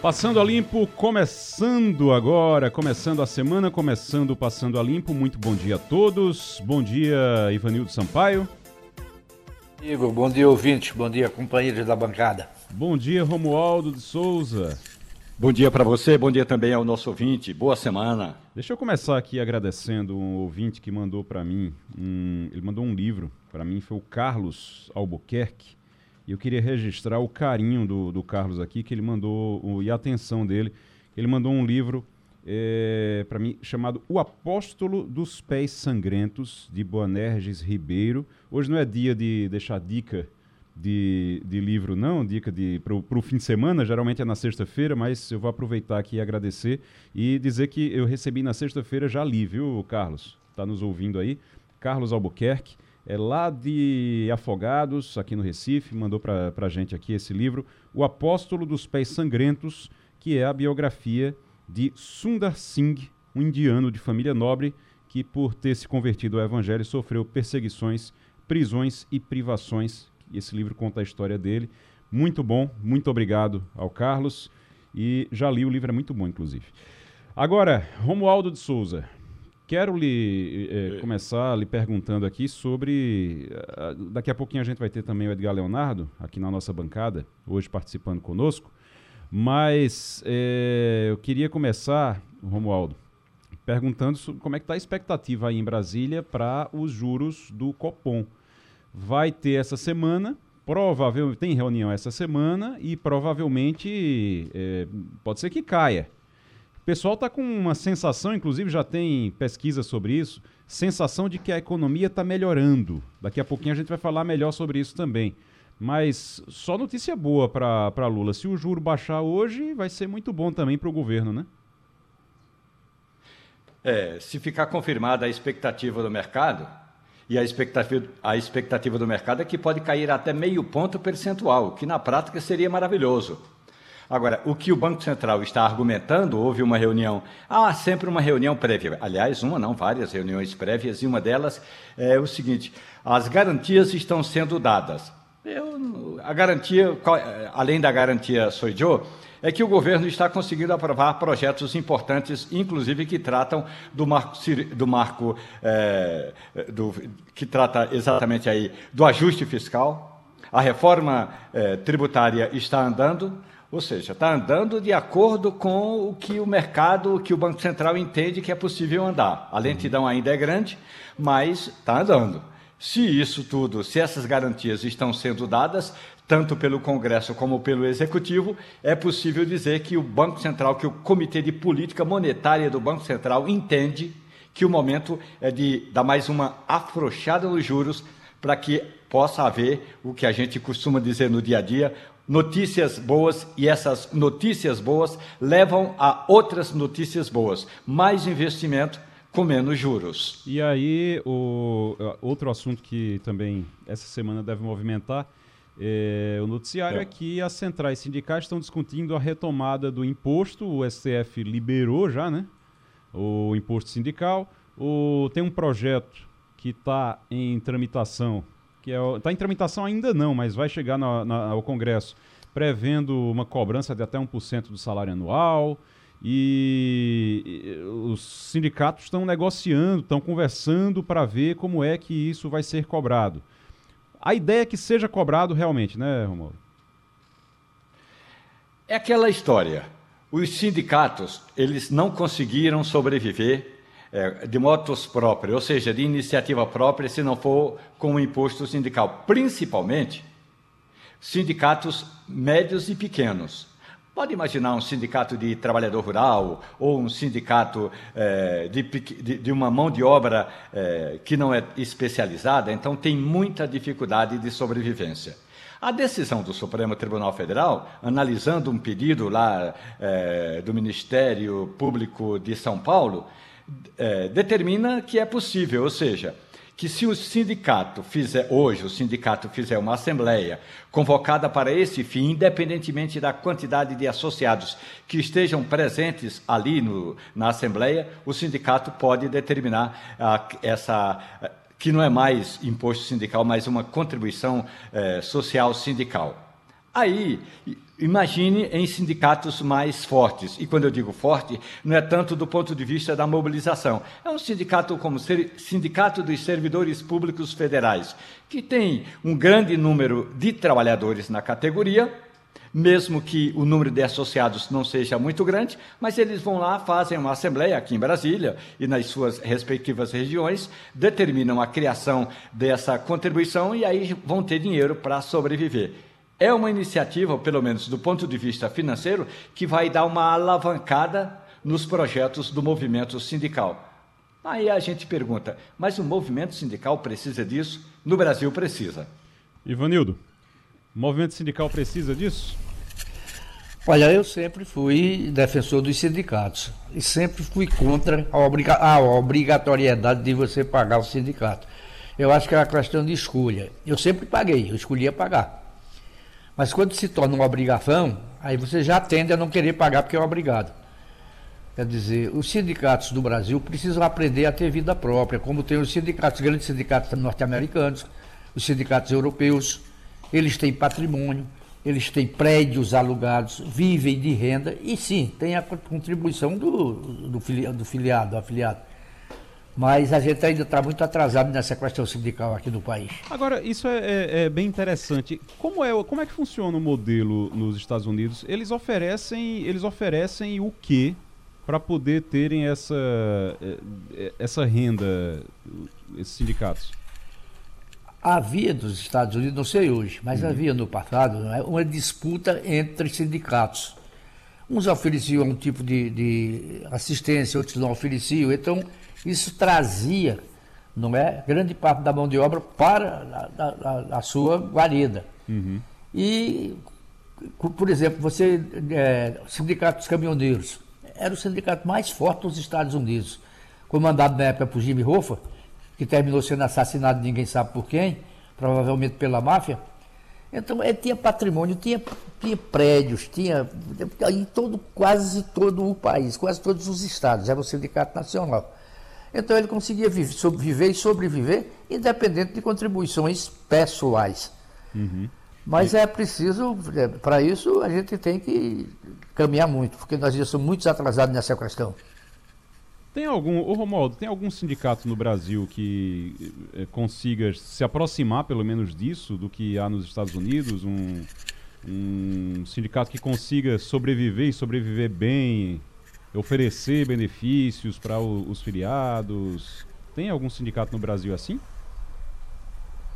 Passando a Limpo, começando agora, começando a semana, começando Passando a Limpo. Muito bom dia a todos. Bom dia, Ivanildo Sampaio. Igor, bom dia, ouvinte. Bom dia, companheiros da bancada. Bom dia, Romualdo de Souza. Bom dia para você, bom dia também ao nosso ouvinte. Boa semana. Deixa eu começar aqui agradecendo um ouvinte que mandou para mim, um, ele mandou um livro para mim, foi o Carlos Albuquerque. E eu queria registrar o carinho do, do Carlos aqui, que ele mandou, o, e a atenção dele. Ele mandou um livro é, para mim chamado O Apóstolo dos Pés Sangrentos, de Boanerges Ribeiro. Hoje não é dia de deixar dica de, de livro, não, dica para o fim de semana, geralmente é na sexta-feira, mas eu vou aproveitar aqui e agradecer e dizer que eu recebi na sexta-feira, já li, viu, Carlos? Está nos ouvindo aí. Carlos Albuquerque é lá de Afogados, aqui no Recife, mandou para a gente aqui esse livro, O Apóstolo dos Pés Sangrentos, que é a biografia de Sundar Singh, um indiano de família nobre que, por ter se convertido ao Evangelho, sofreu perseguições, prisões e privações. Esse livro conta a história dele. Muito bom, muito obrigado ao Carlos. E já li o livro, é muito bom, inclusive. Agora, Romualdo de Souza, Quero lhe é, começar lhe perguntando aqui sobre. Uh, daqui a pouquinho a gente vai ter também o Edgar Leonardo aqui na nossa bancada, hoje participando conosco. Mas é, eu queria começar, Romualdo, perguntando sobre como é que está a expectativa aí em Brasília para os juros do Copom. Vai ter essa semana, provavelmente tem reunião essa semana e provavelmente é, pode ser que caia pessoal está com uma sensação, inclusive já tem pesquisa sobre isso, sensação de que a economia está melhorando. Daqui a pouquinho a gente vai falar melhor sobre isso também. Mas só notícia boa para Lula. Se o juro baixar hoje, vai ser muito bom também para o governo, né? É, se ficar confirmada a expectativa do mercado, e a expectativa, a expectativa do mercado é que pode cair até meio ponto percentual, que na prática seria maravilhoso. Agora, o que o Banco Central está argumentando, houve uma reunião, há sempre uma reunião prévia, aliás, uma não, várias reuniões prévias, e uma delas é o seguinte: as garantias estão sendo dadas. Eu, a garantia, além da garantia Soidio, é que o governo está conseguindo aprovar projetos importantes, inclusive que tratam do marco, do marco é, do, que trata exatamente aí do ajuste fiscal. A reforma é, tributária está andando, ou seja, está andando de acordo com o que o mercado, o que o Banco Central entende que é possível andar. A lentidão ainda é grande, mas está andando. Se isso tudo, se essas garantias estão sendo dadas, tanto pelo Congresso como pelo Executivo, é possível dizer que o Banco Central, que o Comitê de Política Monetária do Banco Central entende que o momento é de dar mais uma afrouxada nos juros para que possa haver o que a gente costuma dizer no dia a dia, notícias boas e essas notícias boas levam a outras notícias boas, mais investimento com menos juros. E aí, o outro assunto que também essa semana deve movimentar é, o noticiário é. é que as centrais sindicais estão discutindo a retomada do imposto, o STF liberou já, né? O imposto sindical. O, tem um projeto que está em tramitação que está é, em tramitação ainda não, mas vai chegar na, na, ao Congresso, prevendo uma cobrança de até 1% do salário anual. E os sindicatos estão negociando, estão conversando para ver como é que isso vai ser cobrado. A ideia é que seja cobrado realmente, né, Romulo? É aquela história. Os sindicatos, eles não conseguiram sobreviver é, de motos próprios, ou seja, de iniciativa própria, se não for com o imposto sindical, principalmente sindicatos médios e pequenos. Pode imaginar um sindicato de trabalhador rural ou um sindicato é, de, de, de, uma mão de obra é, que não é especializada, então tem muita dificuldade de sobrevivência. A decisão do Supremo Tribunal Federal, analisando um pedido lá é, do Ministério Público de São Paulo, é, determina que é possível, ou seja, que se o sindicato fizer, hoje, o sindicato fizer uma assembleia convocada para esse fim, independentemente da quantidade de associados que estejam presentes ali no, na assembleia, o sindicato pode determinar ah, essa que não é mais imposto sindical, mas uma contribuição eh, social sindical. Aí, imagine em sindicatos mais fortes. E quando eu digo forte, não é tanto do ponto de vista da mobilização. É um sindicato como Sindicato dos Servidores Públicos Federais, que tem um grande número de trabalhadores na categoria, mesmo que o número de associados não seja muito grande, mas eles vão lá, fazem uma assembleia aqui em Brasília e nas suas respectivas regiões, determinam a criação dessa contribuição e aí vão ter dinheiro para sobreviver. É uma iniciativa, pelo menos do ponto de vista financeiro, que vai dar uma alavancada nos projetos do movimento sindical. Aí a gente pergunta, mas o movimento sindical precisa disso? No Brasil precisa. Ivanildo, o movimento sindical precisa disso? Olha, eu sempre fui defensor dos sindicatos e sempre fui contra a, obriga a obrigatoriedade de você pagar o sindicato. Eu acho que é uma questão de escolha. Eu sempre paguei, eu escolhia pagar. Mas quando se torna uma obrigação, aí você já tende a não querer pagar porque é obrigado. Quer dizer, os sindicatos do Brasil precisam aprender a ter vida própria, como tem os sindicatos, os grandes sindicatos norte-americanos, os sindicatos europeus. Eles têm patrimônio, eles têm prédios alugados, vivem de renda e sim, tem a contribuição do, do, do filiado, do afiliado mas a gente ainda está muito atrasado nessa questão sindical aqui no país. Agora, isso é, é, é, bem interessante. Como é, como é que funciona o modelo nos Estados Unidos? Eles oferecem, eles oferecem o quê para poder terem essa, é, é, essa renda, esses sindicatos? Havia nos Estados Unidos, não sei hoje, mas uhum. havia no passado é, uma disputa entre sindicatos. Uns ofereciam um tipo de, de assistência, outros não ofereciam. Então, isso trazia, não é, grande parte da mão de obra para a, a, a sua guarida. Uhum. E, por exemplo, você, é, sindicato dos caminhoneiros, era o sindicato mais forte dos Estados Unidos, comandado na época por Jimmy Hoffa, que terminou sendo assassinado, ninguém sabe por quem, provavelmente pela máfia. Então, ele tinha patrimônio, tinha, tinha prédios, tinha em todo, quase todo o país, quase todos os estados, era o sindicato nacional. Então ele conseguia viver e sobreviver, independente de contribuições pessoais. Uhum. Mas é preciso, é, para isso, a gente tem que caminhar muito, porque nós já somos muito atrasados nessa questão. Tem algum, ô Romualdo, tem algum sindicato no Brasil que é, consiga se aproximar, pelo menos, disso, do que há nos Estados Unidos? Um, um sindicato que consiga sobreviver e sobreviver bem oferecer benefícios para os filiados? Tem algum sindicato no Brasil assim?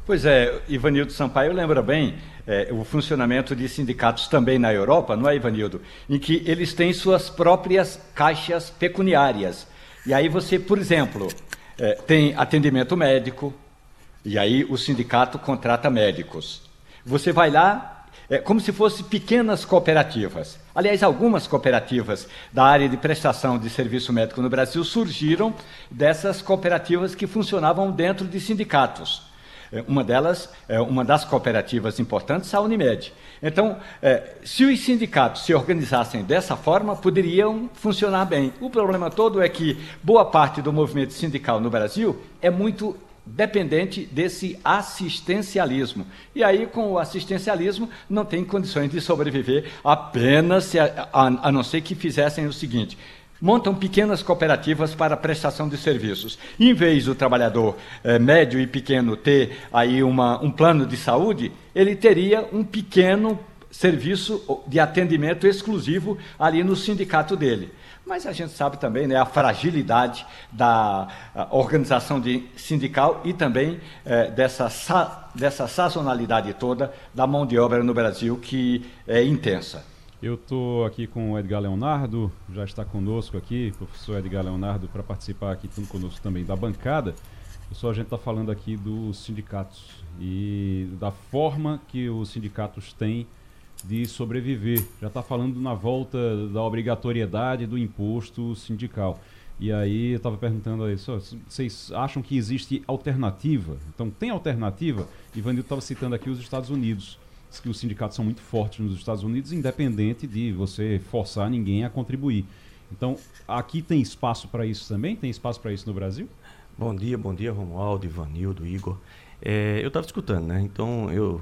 Pois é, Ivanildo Sampaio lembra bem é, o funcionamento de sindicatos também na Europa, não é, Ivanildo? Em que eles têm suas próprias caixas pecuniárias. E aí você, por exemplo, é, tem atendimento médico, e aí o sindicato contrata médicos. Você vai lá, é, como se fossem pequenas cooperativas. Aliás, algumas cooperativas da área de prestação de serviço médico no Brasil surgiram dessas cooperativas que funcionavam dentro de sindicatos. É, uma delas, é, uma das cooperativas importantes, a Unimed. Então, é, se os sindicatos se organizassem dessa forma, poderiam funcionar bem. O problema todo é que boa parte do movimento sindical no Brasil é muito dependente desse assistencialismo. E aí, com o assistencialismo, não tem condições de sobreviver apenas se a, a, a não ser que fizessem o seguinte: montam pequenas cooperativas para prestação de serviços. Em vez do trabalhador eh, médio e pequeno ter aí uma, um plano de saúde, ele teria um pequeno serviço de atendimento exclusivo ali no sindicato dele. Mas a gente sabe também né, a fragilidade da organização de sindical e também é, dessa, sa, dessa sazonalidade toda da mão de obra no Brasil, que é intensa. Eu estou aqui com o Edgar Leonardo, já está conosco aqui, professor Edgar Leonardo, para participar aqui conosco também da bancada. Pessoal, a gente está falando aqui dos sindicatos e da forma que os sindicatos têm de sobreviver. Já está falando na volta da obrigatoriedade do imposto sindical. E aí eu estava perguntando aí, vocês acham que existe alternativa? Então tem alternativa? Ivanildo estava citando aqui os Estados Unidos, que os sindicatos são muito fortes nos Estados Unidos, independente de você forçar ninguém a contribuir. Então aqui tem espaço para isso também? Tem espaço para isso no Brasil? Bom dia, bom dia Romualdo, Ivanildo, Igor. É, eu estava escutando, né? Então eu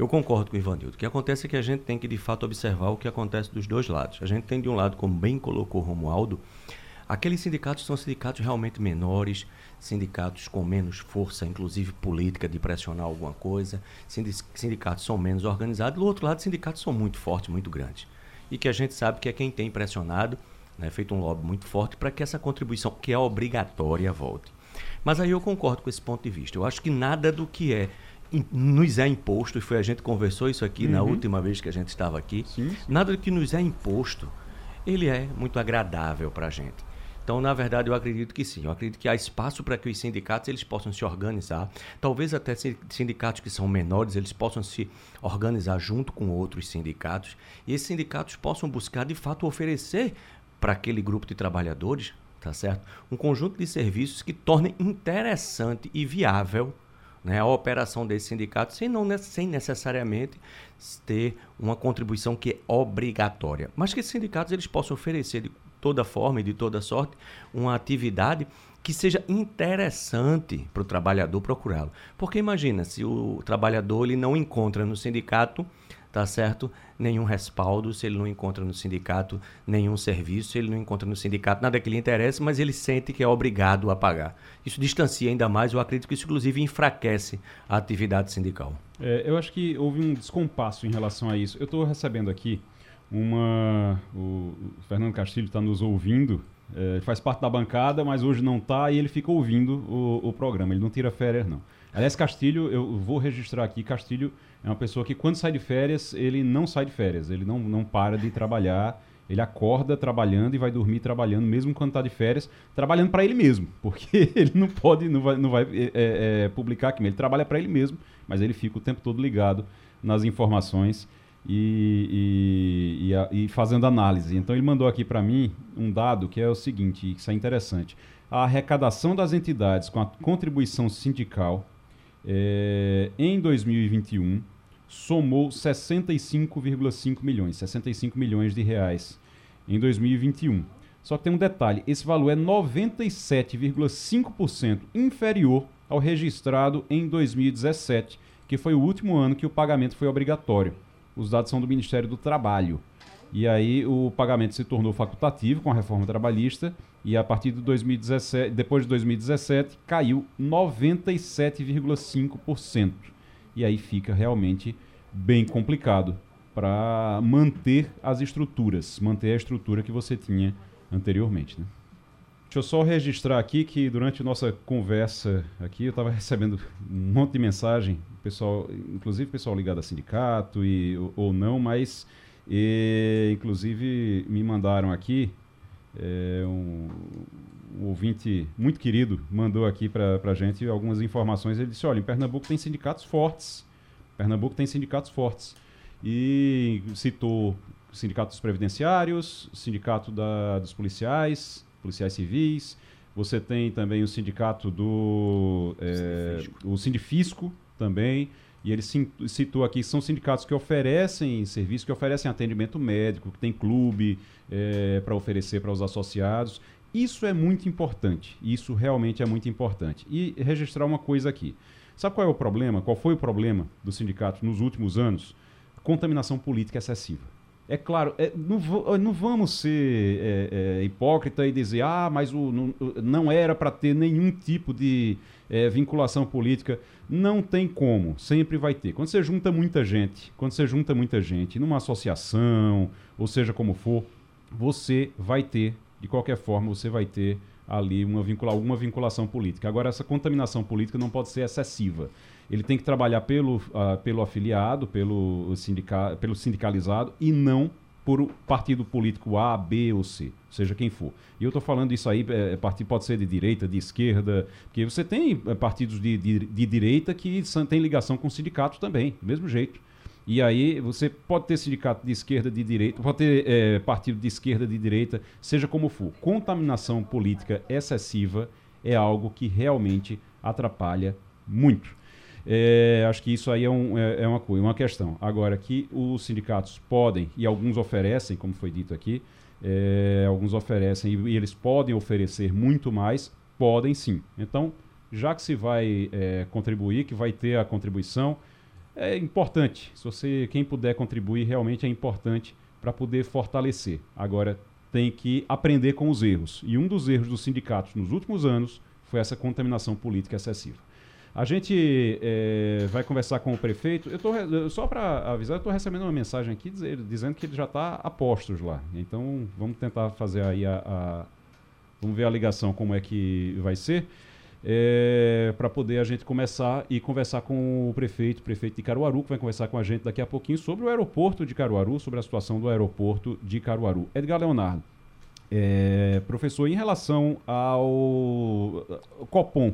eu concordo com o Ivanildo. O que acontece é que a gente tem que, de fato, observar o que acontece dos dois lados. A gente tem, de um lado, como bem colocou o Romualdo, aqueles sindicatos são sindicatos realmente menores, sindicatos com menos força, inclusive política, de pressionar alguma coisa. Sindicatos são menos organizados. Do outro lado, sindicatos são muito fortes, muito grandes. E que a gente sabe que é quem tem pressionado, né, feito um lobby muito forte para que essa contribuição, que é obrigatória, volte. Mas aí eu concordo com esse ponto de vista. Eu acho que nada do que é nos é imposto, e foi a gente conversou isso aqui uhum. na última vez que a gente estava aqui, sim, sim. nada que nos é imposto, ele é muito agradável para a gente. Então, na verdade, eu acredito que sim. Eu acredito que há espaço para que os sindicatos eles possam se organizar. Talvez até sindicatos que são menores eles possam se organizar junto com outros sindicatos. E esses sindicatos possam buscar, de fato, oferecer para aquele grupo de trabalhadores, tá certo? Um conjunto de serviços que tornem interessante e viável né, a operação desse sindicato sem, não, sem necessariamente ter uma contribuição que é obrigatória. Mas que esses sindicatos eles possam oferecer de toda forma e de toda sorte uma atividade que seja interessante para o trabalhador procurá-lo. Porque imagina, se o trabalhador ele não encontra no sindicato tá certo? Nenhum respaldo, se ele não encontra no sindicato nenhum serviço, se ele não encontra no sindicato nada que lhe interesse, mas ele sente que é obrigado a pagar. Isso distancia ainda mais, eu acredito que isso inclusive enfraquece a atividade sindical. É, eu acho que houve um descompasso em relação a isso. Eu estou recebendo aqui uma. O Fernando Castilho está nos ouvindo, é, faz parte da bancada, mas hoje não está e ele fica ouvindo o, o programa. Ele não tira férias, não. Aliás, Castilho, eu vou registrar aqui, Castilho é uma pessoa que quando sai de férias, ele não sai de férias, ele não, não para de trabalhar, ele acorda trabalhando e vai dormir trabalhando, mesmo quando está de férias, trabalhando para ele mesmo, porque ele não pode, não vai, não vai é, é, publicar aqui, ele trabalha para ele mesmo, mas ele fica o tempo todo ligado nas informações e, e, e, e fazendo análise. Então ele mandou aqui para mim um dado que é o seguinte, que isso é interessante. A arrecadação das entidades com a contribuição sindical é, em 2021 somou 65,5 milhões, 65 milhões de reais em 2021. Só que tem um detalhe, esse valor é 97,5% inferior ao registrado em 2017, que foi o último ano que o pagamento foi obrigatório. Os dados são do Ministério do Trabalho. E aí o pagamento se tornou facultativo com a reforma trabalhista e a partir de 2017, depois de 2017 caiu 97,5%. E aí fica realmente bem complicado para manter as estruturas, manter a estrutura que você tinha anteriormente, né? Deixa eu só registrar aqui que durante nossa conversa aqui eu estava recebendo um monte de mensagem, pessoal, inclusive pessoal ligado a sindicato e, ou, não, mas e, inclusive, me mandaram aqui, é, um, um, ouvinte muito querido mandou aqui para a gente algumas informações. Ele disse: olha, em Pernambuco tem sindicatos fortes. Pernambuco tem sindicatos fortes. E citou sindicatos previdenciários, sindicato da, dos policiais, policiais civis. Você tem também o sindicato do. É, o Sindifisco também. E ele citou aqui, são sindicatos que oferecem serviço, que oferecem atendimento médico, que tem clube é, para oferecer para os associados. Isso é muito importante, isso realmente é muito importante. E registrar uma coisa aqui. Sabe qual é o problema? Qual foi o problema dos sindicatos nos últimos anos? Contaminação política excessiva. É claro, é, não, não, vamos ser é, é, hipócrita e dizer, ah, mas o, não, não era para ter nenhum tipo de vinculação política. Não tem como, sempre vai ter. Quando você junta muita gente, quando você junta muita gente numa associação, ou seja como for, você vai ter, de qualquer forma, você vai ter ali uma vincula, alguma vinculação política. Agora, essa contaminação política não pode ser excessiva. Ele tem que trabalhar pelo, uh, pelo afiliado, pelo, sindica, pelo sindicalizado e não por partido político A, B ou C, seja quem for. E eu estou falando isso aí, é, partido pode ser de direita, de esquerda, porque você tem é, partidos de, de, de direita que têm ligação com sindicatos também, do mesmo jeito. E aí você pode ter sindicato de esquerda, de direita, pode ter é, partido de esquerda, de direita, seja como for. Contaminação política excessiva é algo que realmente atrapalha muito. É, acho que isso aí é, um, é, é uma, uma questão. Agora, que os sindicatos podem, e alguns oferecem, como foi dito aqui, é, alguns oferecem e, e, eles podem oferecer muito mais, podem sim. Então, já que se vai é, contribuir, que vai ter a contribuição, é importante. Se você, quem puder contribuir, realmente é importante para poder fortalecer. Agora, tem que aprender com os erros. E um dos erros dos sindicatos nos últimos anos foi essa contaminação política excessiva. A gente é, vai conversar com o prefeito. Eu tô, só para avisar, eu estou recebendo uma mensagem aqui dizendo, dizendo que ele já está a postos lá. Então vamos tentar fazer aí a, a, Vamos ver a ligação como é que vai ser. É, para poder a gente começar e conversar com o prefeito, prefeito de Caruaru, que vai conversar com a gente daqui a pouquinho sobre o aeroporto de Caruaru, sobre a situação do aeroporto de Caruaru. Edgar Leonardo, é, professor, em relação ao Copom,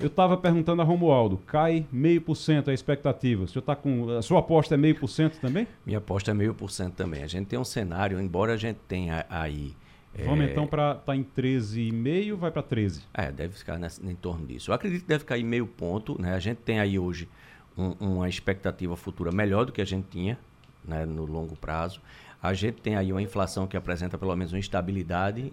eu estava perguntando a Romualdo, cai meio por cento a expectativa. O senhor tá com. A sua aposta é meio por cento também? Minha aposta é meio por cento também. A gente tem um cenário, embora a gente tenha aí. Vamos é... então para tá em 13,5, vai para 13. É, deve ficar nessa, em torno disso. Eu acredito que deve cair meio ponto. Né? A gente tem aí hoje um, uma expectativa futura melhor do que a gente tinha né, no longo prazo. A gente tem aí uma inflação que apresenta pelo menos uma estabilidade.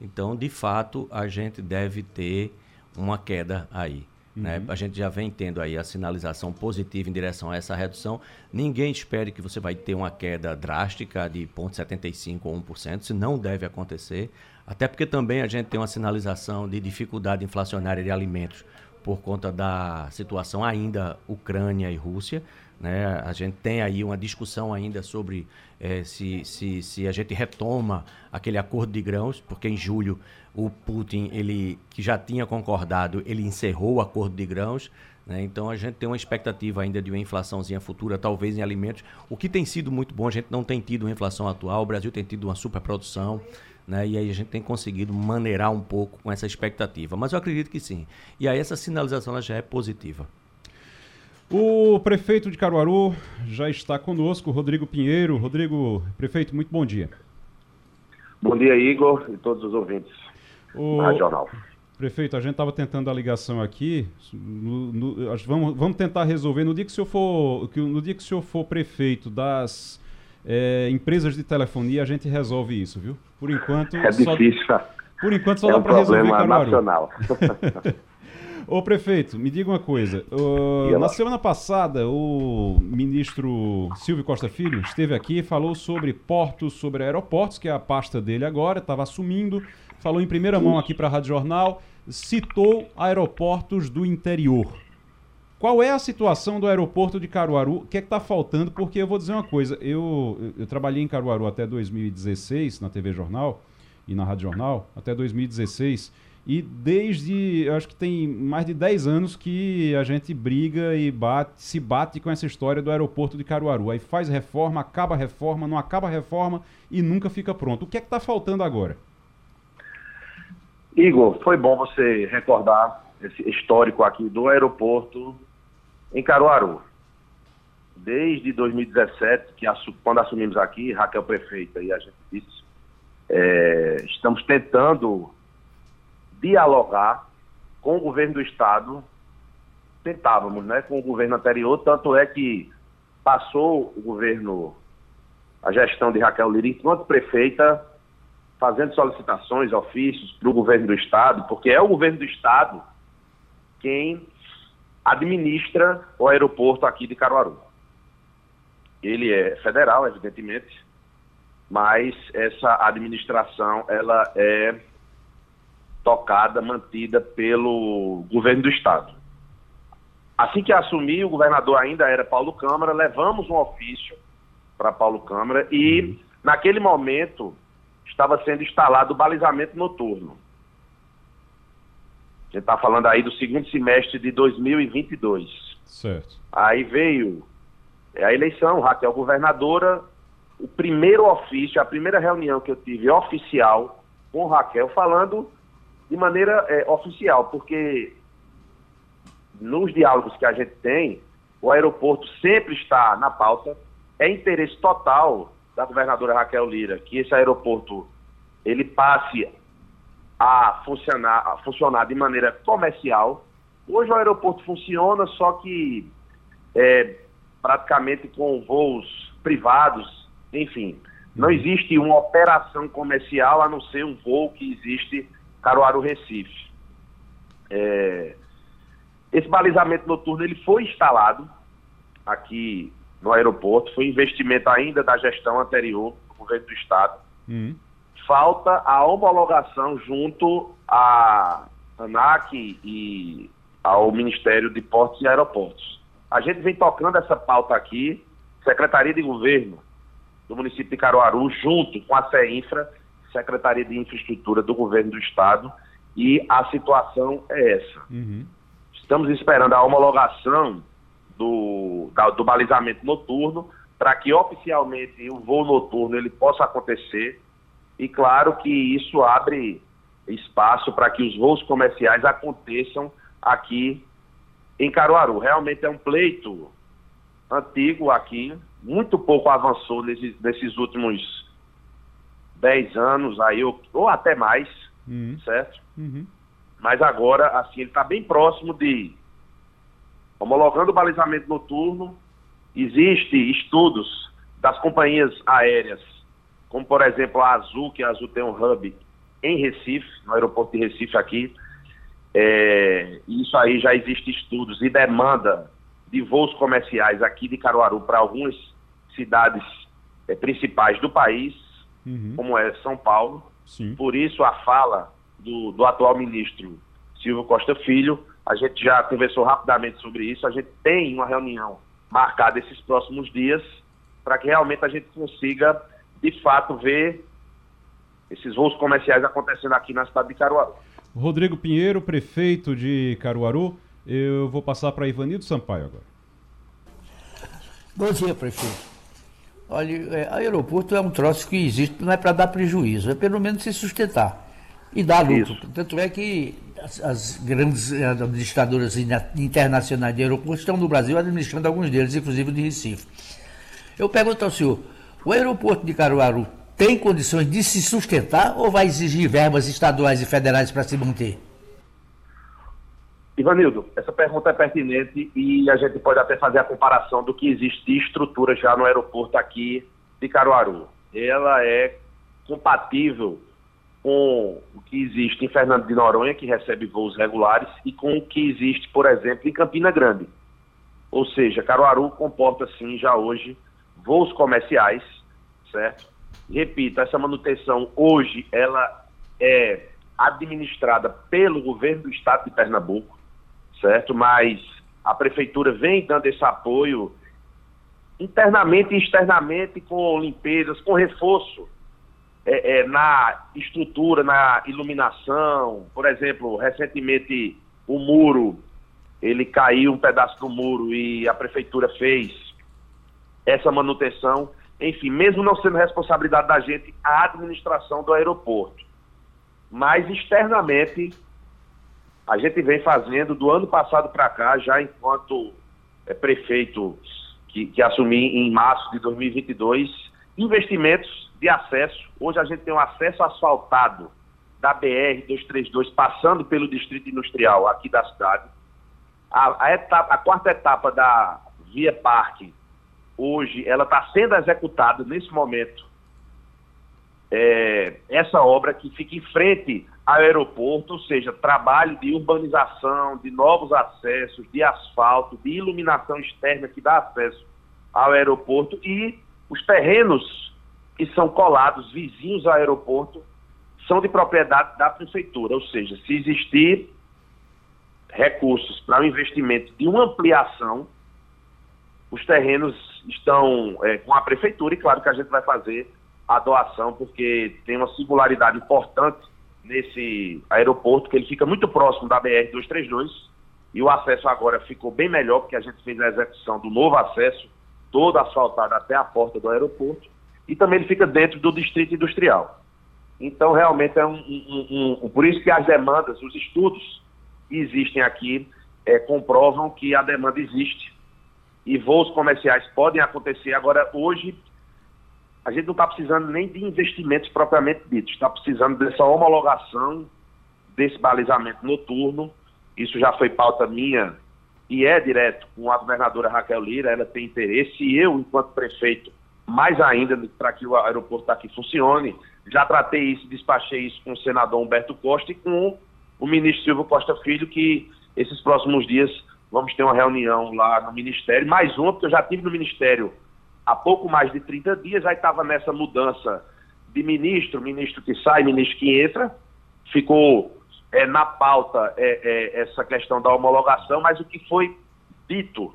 Então, de fato, a gente deve ter uma queda aí. Né? Uhum. Né? A gente já vem tendo aí a sinalização positiva em direção a essa redução. Ninguém espere que você vai ter uma queda drástica de 0,75% ou 1%, isso não deve acontecer. Até porque também a gente tem uma sinalização de dificuldade inflacionária de alimentos por conta da situação ainda Ucrânia e Rússia. Né? A gente tem aí uma discussão ainda sobre é, se, se, se a gente retoma aquele acordo de grãos, porque em julho o Putin, ele que já tinha concordado, ele encerrou o acordo de grãos. Né? Então a gente tem uma expectativa ainda de uma inflaçãozinha futura, talvez em alimentos. O que tem sido muito bom, a gente não tem tido uma inflação atual, o Brasil tem tido uma superprodução. Né? E aí a gente tem conseguido maneirar um pouco com essa expectativa. Mas eu acredito que sim. E aí essa sinalização já é positiva. O prefeito de Caruaru já está conosco, Rodrigo Pinheiro. Rodrigo, prefeito, muito bom dia. Bom dia, Igor e todos os ouvintes o... da Jornal. Prefeito, a gente estava tentando a ligação aqui. No, no, vamos, vamos tentar resolver. No dia que o senhor for, no dia que o senhor for prefeito das é, empresas de telefonia, a gente resolve isso, viu? Por enquanto. É difícil. Só, por enquanto só é dá um para resolver Caruaru. nacional. Ô prefeito, me diga uma coisa. Uh, na semana passada, o ministro Silvio Costa Filho esteve aqui e falou sobre portos, sobre aeroportos, que é a pasta dele agora, estava assumindo, falou em primeira mão aqui para a Rádio Jornal, citou aeroportos do interior. Qual é a situação do aeroporto de Caruaru? O que é que está faltando? Porque eu vou dizer uma coisa, eu, eu trabalhei em Caruaru até 2016, na TV Jornal e na Rádio Jornal, até 2016, e desde, acho que tem mais de 10 anos que a gente briga e bate, se bate com essa história do aeroporto de Caruaru. Aí faz reforma, acaba a reforma, não acaba a reforma e nunca fica pronto. O que é que está faltando agora? Igor, foi bom você recordar esse histórico aqui do aeroporto em Caruaru. Desde 2017, que quando assumimos aqui, Raquel Prefeita e a gente disse, é, estamos tentando dialogar com o governo do Estado. Tentávamos, né, com o governo anterior, tanto é que passou o governo, a gestão de Raquel Lira, enquanto prefeita, fazendo solicitações, ofícios para o governo do Estado, porque é o governo do Estado quem administra o aeroporto aqui de Caruaru. Ele é federal, evidentemente, mas essa administração ela é tocada, mantida pelo governo do Estado. Assim que assumi, o governador ainda era Paulo Câmara, levamos um ofício para Paulo Câmara e, naquele momento, estava sendo instalado o balizamento noturno. A gente está falando aí do segundo semestre de 2022. Certo. Aí veio a eleição, Raquel governadora, o primeiro ofício, a primeira reunião que eu tive oficial com Raquel, falando de maneira é, oficial, porque nos diálogos que a gente tem, o aeroporto sempre está na pauta. É interesse total da governadora Raquel Lira que esse aeroporto ele passe a funcionar, a funcionar de maneira comercial. Hoje o aeroporto funciona, só que é, praticamente com voos privados, enfim. Não existe uma operação comercial a não ser um voo que existe Caruaru-Recife. É, esse balizamento noturno ele foi instalado aqui no aeroporto, foi investimento ainda da gestão anterior do governo do estado. Uhum. Falta a homologação junto à ANAC e ao Ministério de Portos e Aeroportos. A gente vem tocando essa pauta aqui, Secretaria de Governo do município de Caruaru, junto com a CEINFRA, Secretaria de Infraestrutura do Governo do Estado, e a situação é essa. Uhum. Estamos esperando a homologação do, da, do balizamento noturno para que oficialmente o voo noturno ele possa acontecer e claro que isso abre espaço para que os voos comerciais aconteçam aqui em Caruaru. Realmente é um pleito antigo aqui, muito pouco avançou nesses, nesses últimos 10 anos aí, ou, ou até mais, uhum. certo? Uhum. Mas agora, assim, ele está bem próximo de homologando o balizamento noturno. Existem estudos das companhias aéreas, como por exemplo a Azul, que a Azul tem um hub em Recife, no aeroporto de Recife aqui. É, isso aí já existe estudos e demanda de voos comerciais aqui de Caruaru para algumas cidades é, principais do país, uhum. como é São Paulo. Sim. Por isso a fala do, do atual ministro Silvio Costa Filho. A gente já conversou rapidamente sobre isso. A gente tem uma reunião marcada esses próximos dias para que realmente a gente consiga, de fato, ver esses voos comerciais acontecendo aqui na cidade de Caruaru. Rodrigo Pinheiro, prefeito de Caruaru. Eu vou passar para Ivanildo Sampaio agora. Bom dia, prefeito. Olha, é, aeroporto é um troço que existe, não é para dar prejuízo, é pelo menos se sustentar e dá lucro. Isso. Tanto é que as, as, grandes administradoras internacionais de aeroportos estão no Brasil administrando alguns deles, inclusive o de Recife. Eu pergunto ao senhor, o aeroporto de Caruaru tem condições de se sustentar ou vai exigir verbas estaduais e federais para se manter? Ivanildo, essa pergunta é pertinente e a gente pode até fazer a comparação do que existe de estrutura já no aeroporto aqui de Caruaru. Ela é compatível com o que existe em Fernando de Noronha, que recebe voos regulares, e com o que existe, por exemplo, em Campina Grande. Ou seja, Caruaru comporta, sim, já hoje, voos comerciais, certo? Repito, essa manutenção hoje, ela é administrada pelo governo do estado de Pernambuco, certo? Mas a prefeitura vem dando esse apoio internamente e externamente com limpezas, com reforço é, é, na estrutura, na iluminação. Por exemplo, recentemente o muro, ele caiu um pedaço do muro e a prefeitura fez essa manutenção. Enfim, mesmo não sendo responsabilidade da gente, a administração do aeroporto. Mas externamente, a gente vem fazendo do ano passado para cá, já enquanto é, prefeito que, que assumi em março de 2022, investimentos de acesso. Hoje a gente tem um acesso asfaltado da BR-232 passando pelo distrito industrial aqui da cidade. A, a, etapa, a quarta etapa da Via Parque, hoje, ela está sendo executada nesse momento. É, essa obra que fica em frente ao aeroporto, ou seja, trabalho de urbanização, de novos acessos, de asfalto, de iluminação externa que dá acesso ao aeroporto e os terrenos que são colados vizinhos ao aeroporto são de propriedade da prefeitura, ou seja, se existir recursos para o investimento de uma ampliação, os terrenos estão é, com a prefeitura e claro que a gente vai fazer a doação porque tem uma singularidade importante nesse aeroporto que ele fica muito próximo da BR 232 e o acesso agora ficou bem melhor porque a gente fez a execução do novo acesso todo asfaltado até a porta do aeroporto e também ele fica dentro do distrito industrial. Então, realmente, é um, um, um, por isso que as demandas, os estudos que existem aqui é, comprovam que a demanda existe e voos comerciais podem acontecer. Agora, hoje, a gente não está precisando nem de investimentos propriamente ditos, está precisando dessa homologação desse balizamento noturno. Isso já foi pauta minha e é direto com a governadora Raquel Lira, ela tem interesse, e eu, enquanto prefeito, mais ainda para que o aeroporto daqui funcione. Já tratei isso, despachei isso com o senador Humberto Costa e com o ministro Silvio Costa Filho, que esses próximos dias vamos ter uma reunião lá no Ministério, mais uma, porque eu já tive no Ministério há pouco mais de 30 dias, aí estava nessa mudança de ministro, ministro que sai, ministro que entra, ficou é, na pauta é, é, essa questão da homologação, mas o que foi dito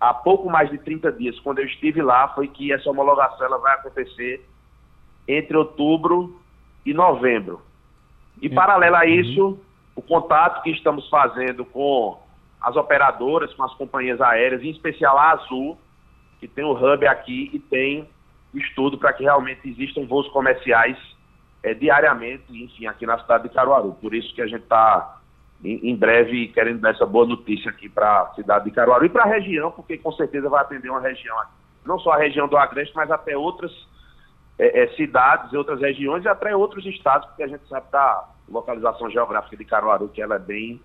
há pouco mais de 30 dias, quando eu estive lá, foi que essa homologação ela vai acontecer entre outubro e novembro. E paralelo a isso, uhum. o contato que estamos fazendo com as operadoras, com as companhias aéreas, em especial a Azul, que tem o hub aqui e tem estudo para que realmente existam voos comerciais é, diariamente, enfim, aqui na cidade de Caruaru. Por isso que a gente está em, em, breve querendo dar essa boa notícia aqui para a cidade de Caruaru e para a região, porque com certeza vai atender uma região. Não só a região do Agreste, mas até outras é, é, cidades, outras regiões e até outros estados, porque a gente sabe da localização geográfica de Caruaru, que ela é bem,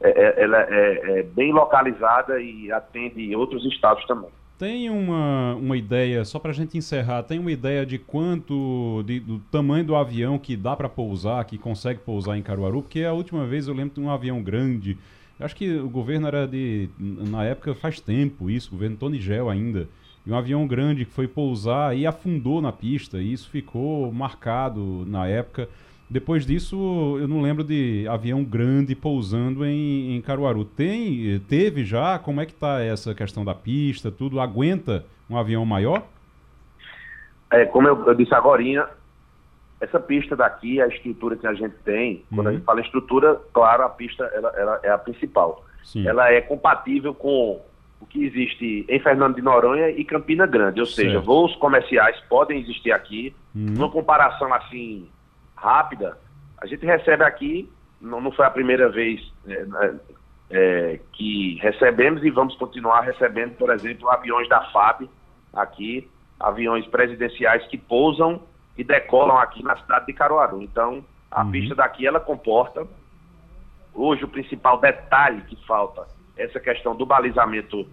é, é ela é, é bem localizada e atende outros estados também. Tem uma, uma ideia, só para a gente encerrar, tem uma ideia de quanto, de, do tamanho do avião que dá para pousar, que consegue pousar em Caruaru? Porque a última vez eu lembro de um avião grande, acho que o governo era de, na época faz tempo isso, o governo Tony Gel ainda, e um avião grande que foi pousar e afundou na pista, e isso ficou marcado na época. Depois disso, eu não lembro de avião grande pousando em, em Caruaru. Tem, teve já? Como é que está essa questão da pista, tudo? Aguenta um avião maior? É, como eu, eu disse agora, essa pista daqui, a estrutura que a gente tem, uhum. quando a uhum. gente fala em estrutura, claro, a pista ela, ela é a principal. Sim. Ela é compatível com o que existe em Fernando de Noronha e Campina Grande, ou seja, certo. voos comerciais podem existir aqui, uhum. uma comparação assim rápida, a gente recebe aqui, não, não foi a primeira vez é, né, é, que recebemos e vamos continuar recebendo, por exemplo, aviões da FAB aqui, aviões presidenciais que pousam e decolam aqui na cidade de Caruaru. Então, a uhum. pista daqui ela comporta. Hoje o principal detalhe que falta é essa questão do balizamento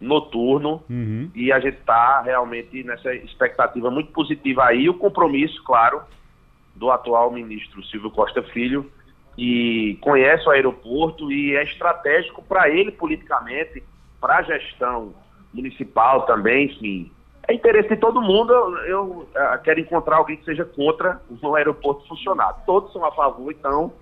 noturno uhum. e a gente está realmente nessa expectativa muito positiva aí. O compromisso, claro, do atual ministro Silvio Costa Filho, que conhece o aeroporto e é estratégico para ele politicamente, para a gestão municipal também, enfim. É interesse de todo mundo. Eu, eu uh, quero encontrar alguém que seja contra o aeroporto funcionar. Todos são a favor, então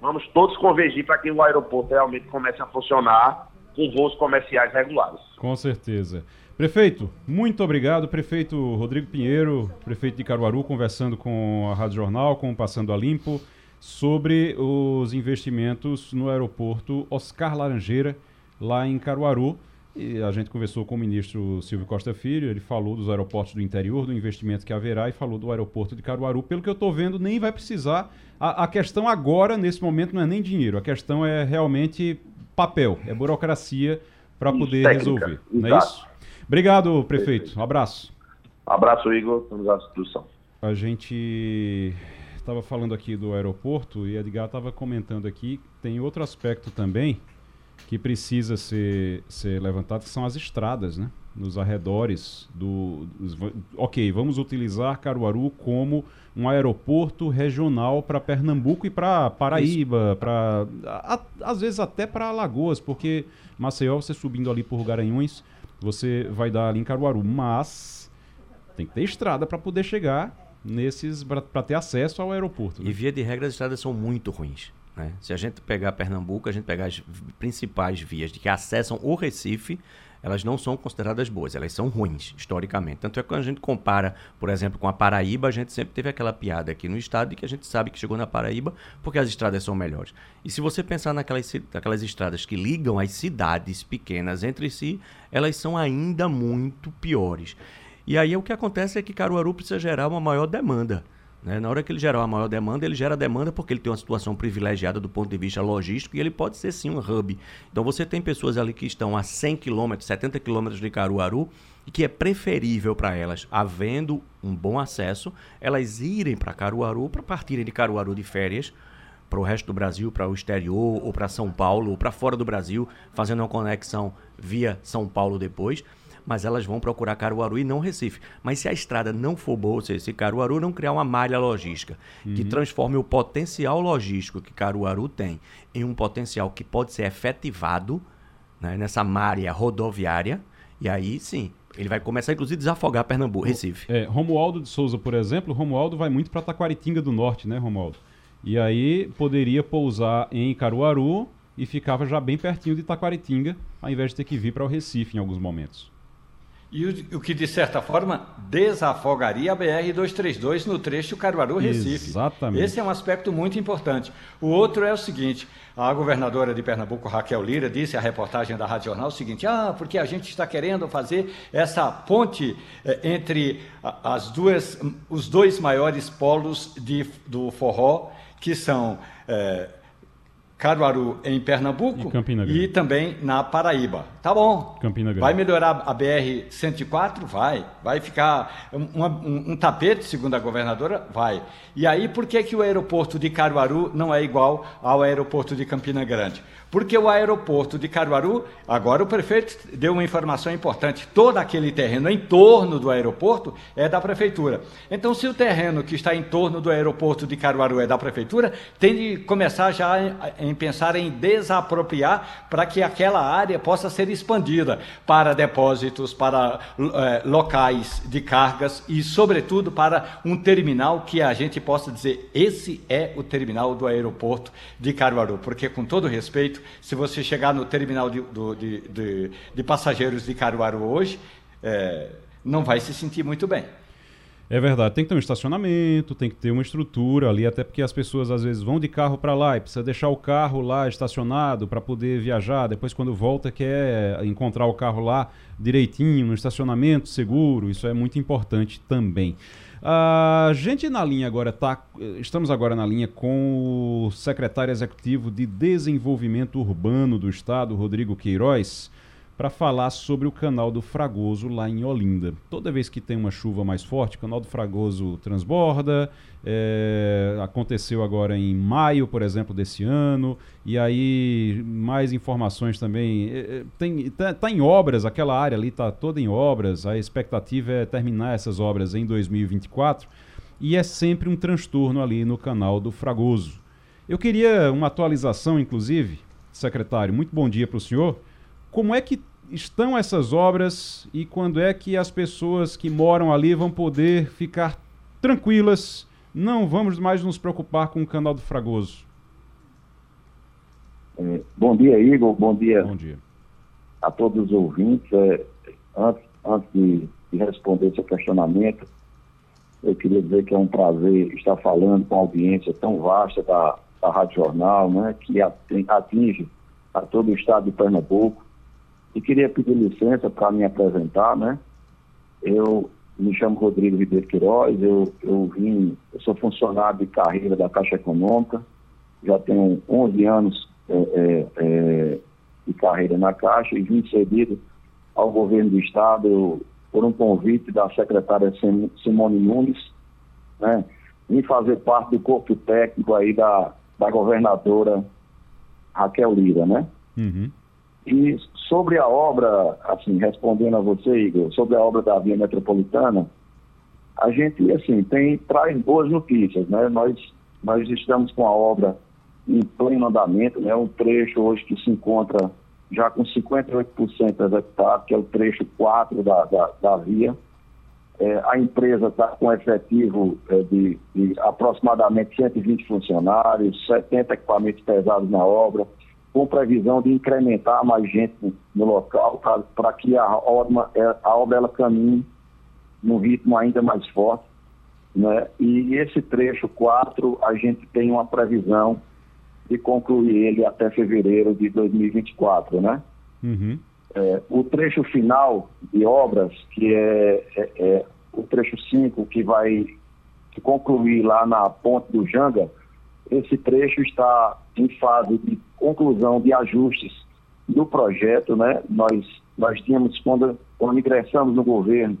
vamos todos convergir para que o aeroporto realmente comece a funcionar com voos comerciais regulares. Com certeza. Prefeito, muito obrigado. Prefeito Rodrigo Pinheiro, prefeito de Caruaru, conversando com a Rádio Jornal, com o Passando a Limpo, sobre os investimentos no aeroporto Oscar Laranjeira, lá em Caruaru. E a gente conversou com o ministro Silvio Costa Filho, ele falou dos aeroportos do interior, do investimento que haverá e falou do aeroporto de Caruaru. Pelo que eu estou vendo, nem vai precisar. A, a, questão agora, nesse momento, não é nem dinheiro, a questão é realmente papel, é burocracia para poder técnica. resolver. Não é isso? Obrigado, prefeito. Um abraço. Um abraço, Igor. Estamos à disposição. A gente estava falando aqui do aeroporto e Edgar estava comentando aqui. Tem outro aspecto também que precisa ser, ser levantado, que são as estradas, né? Nos arredores do. Dos, ok, vamos utilizar Caruaru como um aeroporto regional para Pernambuco e para Paraíba, para às vezes até para Alagoas, porque Maceió, você subindo ali por Garanhuns, você vai dar ali em Caruaru, mas tem que ter estrada para poder chegar nesses para ter acesso ao aeroporto. Né? E via de regra as estradas são muito ruins. Né? Se a gente pegar Pernambuco, a gente pegar as principais vias que acessam o Recife, elas não são consideradas boas, elas são ruins, historicamente. Tanto é que quando a gente compara, por exemplo, com a Paraíba, a gente sempre teve aquela piada aqui no estado de que a gente sabe que chegou na Paraíba porque as estradas são melhores. E se você pensar naquelas, naquelas estradas que ligam as cidades pequenas entre si, elas são ainda muito piores. E aí o que acontece é que Caruaru precisa gerar uma maior demanda. Né? Na hora que ele gerar uma maior demanda, ele gera demanda porque ele tem uma situação privilegiada do ponto de vista logístico e ele pode ser sim um hub. Então você tem pessoas ali que estão a 100 km, 70 km de Caruaru e que é preferível para elas, havendo um bom acesso, elas irem para Caruaru, para partirem de Caruaru de férias para o resto do Brasil, para o exterior, ou para São Paulo, ou para fora do Brasil, fazendo uma conexão via São Paulo depois mas elas vão procurar Caruaru e não Recife. Mas se a estrada não for boa, ou seja, se Caruaru não criar uma malha logística uhum. que transforme o potencial logístico que Caruaru tem em um potencial que pode ser efetivado né, nessa malha rodoviária, e aí sim, ele vai começar, inclusive, a desafogar Pernambuco, Recife. É, Romualdo de Souza, por exemplo, Romualdo vai muito para Taquaritinga do Norte, né, Romualdo? E aí poderia pousar em Caruaru e ficava já bem pertinho de Taquaritinga, ao invés de ter que vir para o Recife em alguns momentos. E o, o, que, de certa forma, desafogaria a BR-232 no trecho Caruaru-Recife. Exatamente. Esse é um aspecto muito importante. O outro é o seguinte: a governadora de Pernambuco, Raquel Lira, disse à reportagem da Rádio Jornal o seguinte: ah, porque a gente está querendo fazer essa ponte eh, entre as duas, os dois maiores polos de, do forró, que são. Eh, Caruaru em Pernambuco e, e, também na Paraíba. Tá bom. Campina Grande. Vai melhorar a BR 104? Vai. Vai ficar um, um, um, tapete, segundo a governadora? Vai. E aí, por que, que o aeroporto de Caruaru não é igual ao aeroporto de Campina Grande? Porque o aeroporto de Caruaru, agora o prefeito deu uma informação importante: todo aquele terreno em torno do aeroporto é da prefeitura. Então, se o terreno que está em torno do aeroporto de Caruaru é da prefeitura, tem de começar já em pensar em desapropriar para que aquela área possa ser expandida para depósitos, para é, locais de cargas e, sobretudo, para um terminal que a gente possa dizer: esse é o terminal do aeroporto de Caruaru. Porque, com todo respeito, se você chegar no terminal de, do, de, de, de passageiros de Caruaru hoje, é, não vai se sentir muito bem. É verdade, tem que ter um estacionamento, tem que ter uma estrutura ali, até porque as pessoas às vezes vão de carro para lá e precisa deixar o carro lá estacionado para poder viajar. Depois, quando volta, quer encontrar o carro lá direitinho, no estacionamento seguro. Isso é muito importante também. A gente na linha agora tá. Estamos agora na linha com o secretário executivo de Desenvolvimento Urbano do Estado, Rodrigo Queiroz, para falar sobre o canal do Fragoso lá em Olinda. Toda vez que tem uma chuva mais forte, o canal do Fragoso transborda. É, aconteceu agora em maio, por exemplo, desse ano. E aí, mais informações também. É, tem, tá, tá, em obras, aquela área ali está toda em obras. A expectativa é terminar essas obras em 2024. E é sempre um transtorno ali no canal do Fragoso. Eu queria uma atualização, inclusive, secretário. Muito bom dia para o senhor. Como é que estão essas obras e quando é que as pessoas que moram ali vão poder ficar tranquilas não vamos mais nos preocupar com o canal do Fragoso. É, bom dia, Igor. Bom dia, bom dia. a todos os ouvintes. É, antes, antes de, de responder seu questionamento, eu queria dizer que é um prazer estar falando com a audiência tão vasta da, da Rádio Jornal, né, que atinge a todo o estado de Pernambuco. E queria pedir licença para me apresentar, né? Eu me chamo Rodrigo Ribeiro Queiroz, eu, eu vim, eu sou funcionário de carreira da Caixa Econômica, já tenho 11 anos é, é, é, de carreira na Caixa e vim cedido ao governo do Estado por um convite da secretária Simone Nunes, né, vim fazer parte do corpo técnico aí da, da governadora Raquel Lira, né? Uhum. E sobre a obra, assim, respondendo a você, Igor, sobre a obra da Via Metropolitana, a gente, assim, tem, traz boas notícias, né? Nós, nós estamos com a obra em pleno andamento, né? Um trecho hoje que se encontra já com 58% executado, que é o trecho 4 da, da, da via. É, a empresa está com efetivo é, de, de aproximadamente 120 funcionários, 70 equipamentos pesados na obra, com previsão de incrementar mais gente no local para que a obra, é, a obra ela caminhe num ritmo ainda mais forte. Né? E esse trecho 4, a gente tem uma previsão de concluir ele até fevereiro de 2024, né? Uhum. É, o trecho final de obras, que é, é, é o trecho 5, que vai concluir lá na Ponte do Janga, esse trecho está em fase de conclusão de ajustes do projeto, né? Nós, nós tínhamos, quando, quando ingressamos no governo,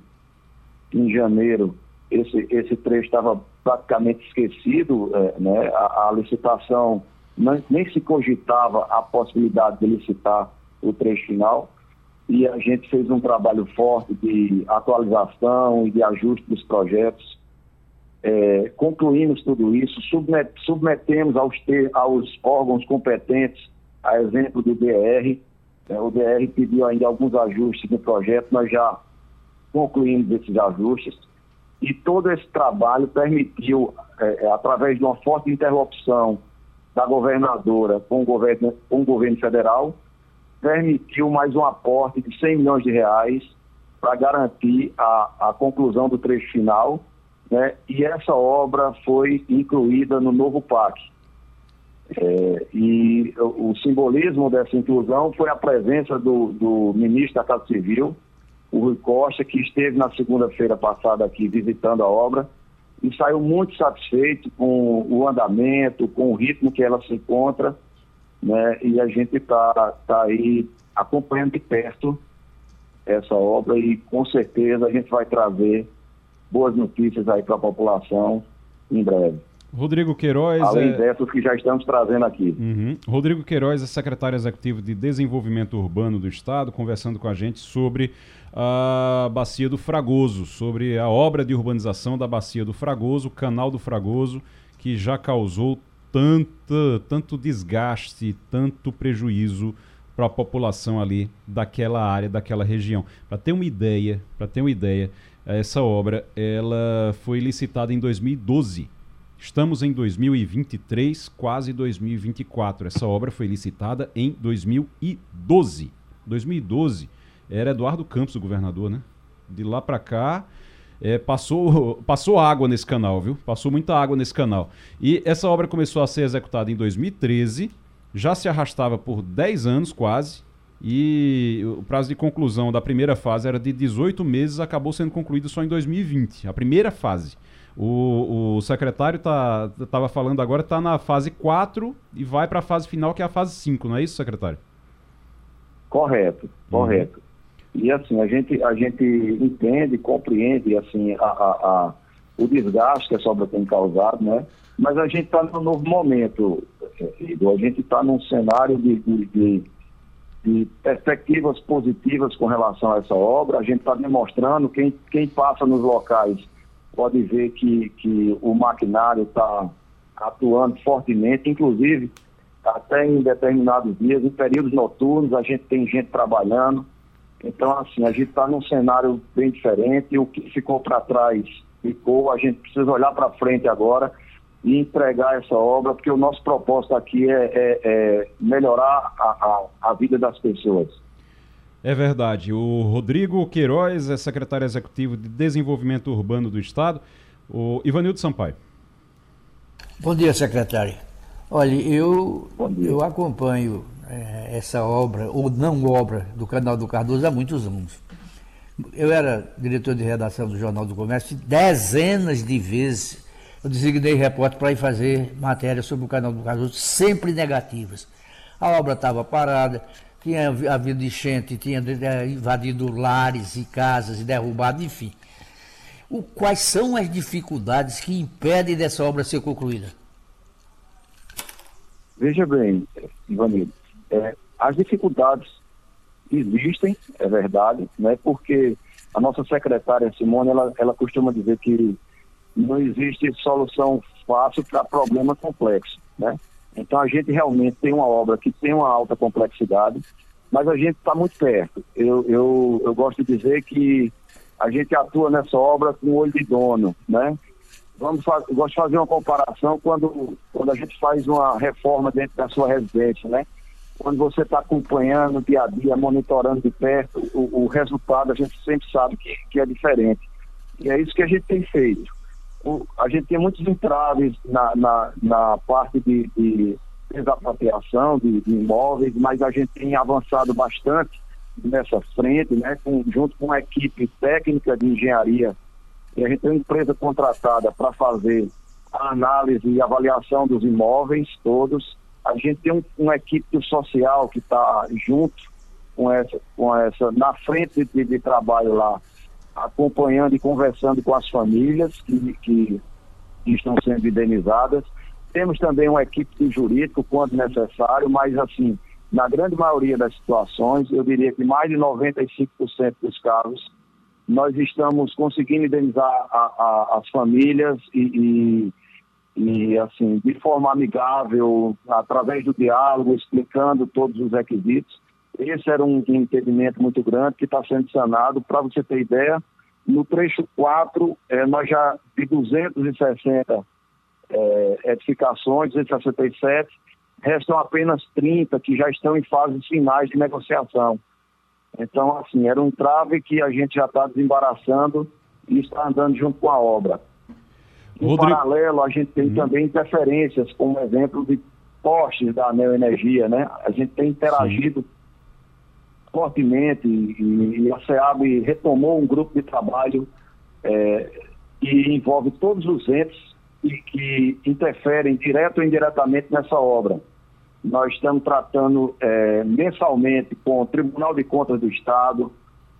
em janeiro, esse, esse trecho estava praticamente esquecido, é, né? A, a licitação, não, nem se cogitava a possibilidade de licitar o trecho final, e a gente fez um trabalho forte de atualização e de ajuste dos projetos. É, concluímos tudo isso, submet, submetemos aos, ter, aos órgãos competentes, a exemplo do DR. É, o DR pediu ainda alguns ajustes no projeto, nós já concluímos esses ajustes. E todo esse trabalho permitiu, é, é através de uma forte interlocução da governadora com o governo, com o governo federal, permitiu mais um aporte de 100 milhões de reais para garantir a, a conclusão do trecho final, né? e essa obra foi incluída no novo PAC. É, e o, o, simbolismo dessa inclusão foi a presença do, do ministro da Casa Civil, o Rui Costa, que esteve na segunda-feira passada aqui visitando a obra e saiu muito satisfeito com o andamento, com o ritmo que ela se encontra né? E a gente está tá aí acompanhando de perto essa obra e com certeza a gente vai trazer boas notícias aí para a população em breve. Rodrigo Queiroz. Além é... dessas que já estamos trazendo aqui. Uhum. Rodrigo Queiroz é secretário executivo de Desenvolvimento Urbano do Estado, conversando com a gente sobre a Bacia do Fragoso, sobre a obra de urbanização da Bacia do Fragoso, o canal do Fragoso, que já causou tanto, tanto desgaste, tanto prejuízo para a população ali daquela área, daquela região. Para ter uma ideia, para ter uma ideia, essa obra ela foi licitada em 2012. Estamos em 2023, quase 2024. Essa obra foi licitada em 2012. 2012 era Eduardo Campos o governador, né? De lá para cá, é, passou, passou água nesse canal, viu? Passou muita água nesse canal. E essa obra começou a ser executada em 2013, já se arrastava por 10 anos quase, e o prazo de conclusão da primeira fase era de 18 meses, acabou sendo concluído só em 2020, a primeira fase. O, o secretário estava tá, falando agora, está na fase 4 e vai para a fase final, que é a fase 5, não é isso, secretário? Correto, correto. Uhum. E assim, a gente, a gente entende, compreende assim, a, a, a o desgaste que essa obra tem causado, né? Mas a gente está num novo momento, Igor. A gente está num cenário de, de, de, de, perspectivas positivas com relação a essa obra. A gente está demonstrando, quem, quem passa nos locais pode ver que, que o maquinário está atuando fortemente, inclusive até em determinados dias, em períodos noturnos, a gente tem gente trabalhando. Então, assim, a gente está num cenário bem diferente. O que ficou para trás ficou. A gente precisa olhar para frente agora e entregar essa obra, porque o nosso propósito aqui é, é, é melhorar a, a, a, vida das pessoas. É verdade. O Rodrigo Queiroz é secretário executivo de Desenvolvimento Urbano do Estado. O Ivanildo Sampaio. Bom dia, secretário. Olha, eu, eu acompanho é, essa obra, ou não obra, do Canal do Cardoso há muitos anos. Eu era diretor de redação do Jornal do Comércio dezenas de vezes eu designei repórter para ir fazer matéria sobre o Canal do Cardoso, sempre negativas. A obra estava parada, tinha havido enchente, tinha invadido lares e casas e derrubado, enfim. O, quais são as dificuldades que impedem dessa obra ser concluída? Veja bem, Ivanildo, é, as dificuldades existem, é verdade, né? porque a nossa secretária Simone, ela, ela costuma dizer que não existe solução fácil para problema complexo, né? Então a gente realmente tem uma obra que tem uma alta complexidade, mas a gente está muito perto. Eu, eu, eu gosto de dizer que a gente atua nessa obra com o olho de dono, né? Vamos fazer, gosto de fazer uma comparação quando, quando a gente faz uma reforma dentro da sua residência, né? quando você está acompanhando dia a dia, monitorando de perto, o, o, resultado a gente sempre sabe que, que é diferente. E é isso que a gente tem feito. O, a gente tem muitos entraves na, na, na parte de, de desapropriação de, de, imóveis, mas a gente tem avançado bastante nessa frente, né, com, junto com a equipe técnica de engenharia E a gente tem uma empresa contratada para fazer a análise e avaliação dos imóveis todos. A gente tem um, uma equipe social que está junto com essa, com essa, na frente de, de, trabalho lá, acompanhando e conversando com as famílias que, que estão sendo indenizadas. Temos também uma equipe de jurídico quando necessário, mas assim, na grande maioria das situações, eu diria que mais de 95% dos casos, nós estamos conseguindo indenizar a, a, as famílias e, e, e, assim, de forma amigável, através do diálogo, explicando todos os requisitos. Esse era um, um impedimento muito grande que está sendo sanado. Para você ter ideia, no trecho 4, é, nós já de 260 é, edificações, 267, restam apenas 30 que já estão em fases finais de negociação. Então, assim, era um trave que a gente já está desembaraçando e está andando junto com a obra. Em Rodrigo... paralelo, a gente tem hum. também interferências, como exemplo de postes da Neoenergia, né? A gente tem interagido Sim fortemente e, e a SEAB retomou um grupo de trabalho é, que envolve todos os entes e que interferem direto ou indiretamente nessa obra. Nós estamos tratando é, mensalmente com o Tribunal de Contas do Estado,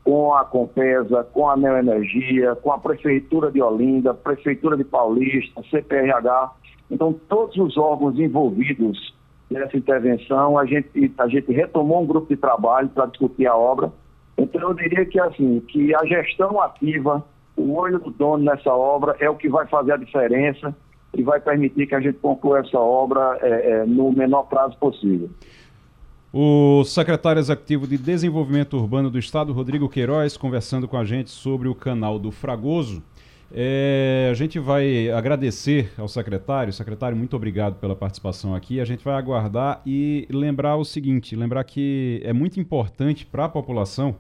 com a Compesa, com a Neoenergia, com a Prefeitura de Olinda, Prefeitura de Paulista, CPRH. Então, todos os órgãos envolvidos nessa intervenção, a gente, a gente retomou um grupo de trabalho para discutir a obra. Então, eu diria que, assim, que a gestão ativa, o olho do dono nessa obra é o que vai fazer a diferença e vai permitir que a gente conclua essa obra é, é, no menor prazo possível. O secretário executivo de Desenvolvimento Urbano do Estado, Rodrigo Queiroz, conversando com a gente sobre o canal do Fragoso. É, a gente vai agradecer ao secretário. Secretário, muito obrigado pela participação aqui. A gente vai aguardar e lembrar o seguinte: lembrar que é muito importante para a população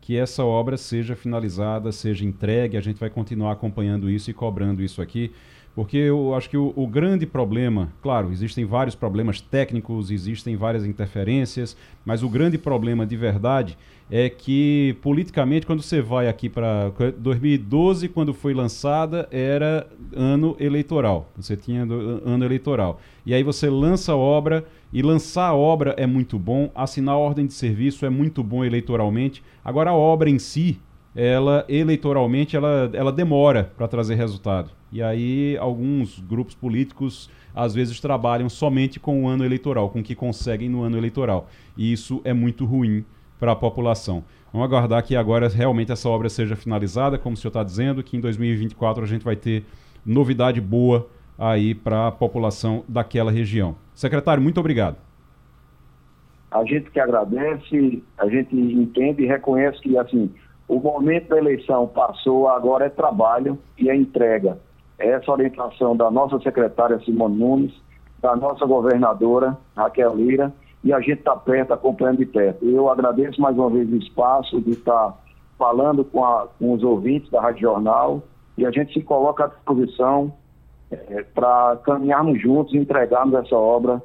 que essa obra seja finalizada, seja entregue. A gente vai continuar acompanhando isso e cobrando isso aqui. Porque eu acho que o, o, grande problema, claro, existem vários problemas técnicos, existem várias interferências, mas o grande problema de verdade é que politicamente, quando você vai aqui para 2012, quando foi lançada, era ano eleitoral. Você tinha ano eleitoral. E aí você lança a obra, e lançar a obra é muito bom, assinar a ordem de serviço é muito bom eleitoralmente. Agora a obra em si, ela eleitoralmente, ela, ela demora para trazer resultado. E aí alguns grupos políticos às vezes trabalham somente com o ano eleitoral, com o que conseguem no ano eleitoral. E isso é muito ruim para a população. Vamos aguardar que agora realmente essa obra seja finalizada, como o senhor está dizendo, que em 2024 a gente vai ter novidade boa aí para a população daquela região. Secretário, muito obrigado. A gente que agradece, a gente entende e reconhece que assim o momento da eleição passou, agora é trabalho e é entrega essa orientação da nossa secretária Simone Nunes, da nossa governadora Raquel Lira, e a gente está perto, acompanhando de perto. Eu agradeço mais uma vez o espaço de estar falando com, a, com os ouvintes da Rádio Jornal e a gente se coloca à disposição é, para caminharmos juntos e entregarmos essa obra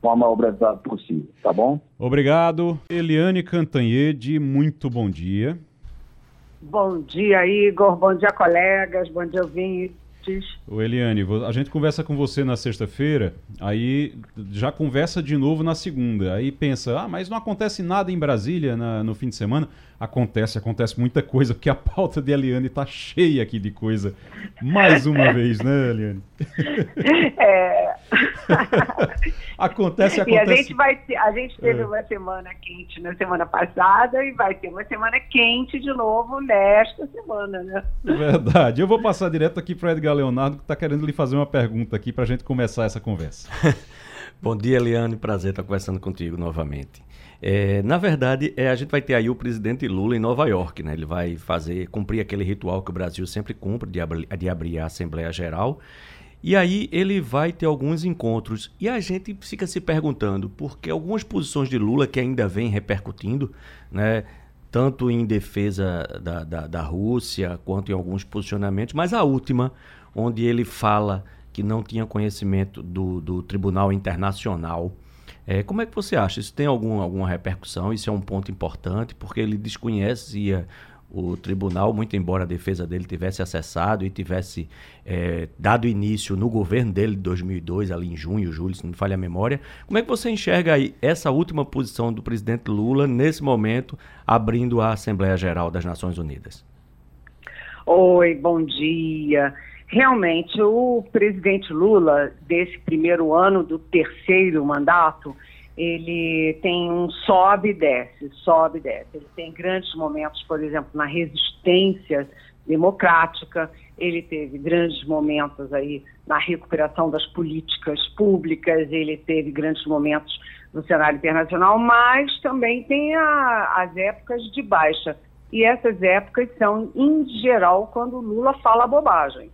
com a maior brevidade possível, tá bom? Obrigado. Eliane Cantanhede, muito bom dia. Bom dia, Igor. Bom dia, colegas. Bom dia, ouvintes. O Eliane, a gente conversa com você na sexta-feira, aí já conversa de novo na segunda. Aí pensa, ah, mas não acontece nada em Brasília na, no fim de semana. Acontece, acontece muita coisa, porque a pauta de Eliane está cheia aqui de coisa. Mais uma vez, né, Eliane? É. acontece, acontece. E a gente, vai a gente teve é. uma semana quente na semana passada e vai ter uma semana quente de novo nesta semana, né? Verdade. Eu vou passar direto aqui para Edgar Leonardo, que está querendo lhe fazer uma pergunta aqui para a gente começar essa conversa. Bom dia, Eliane. Prazer estar conversando contigo novamente. É, na verdade, é, a gente vai ter aí o presidente Lula em Nova York, né? Ele vai fazer, cumprir aquele ritual que o Brasil sempre cumpre de, abri, de abrir a Assembleia Geral. E aí ele vai ter alguns encontros. E a gente fica se perguntando, porque algumas posições de Lula que ainda vem repercutindo, né? Tanto em defesa da, da, da Rússia, quanto em alguns posicionamentos, mas a última, onde ele fala que não tinha conhecimento do, do Tribunal Internacional é, como é que você acha? Isso tem algum, alguma repercussão? Isso é um ponto importante, porque ele desconhecia o tribunal, muito embora a defesa dele tivesse acessado e tivesse é, dado início no governo dele de 2002, ali em junho, julho, se não me falha a memória. Como é que você enxerga aí essa última posição do presidente Lula nesse momento, abrindo a Assembleia Geral das Nações Unidas? Oi, bom dia. Realmente, o presidente Lula, desse primeiro ano do terceiro mandato, ele tem um sobe e desce, sobe e desce. Ele tem grandes momentos, por exemplo, na resistência democrática, ele teve grandes momentos aí na recuperação das políticas públicas, ele teve grandes momentos no cenário internacional, mas também tem a, as épocas de baixa. E essas épocas são, em geral, quando Lula fala bobagem.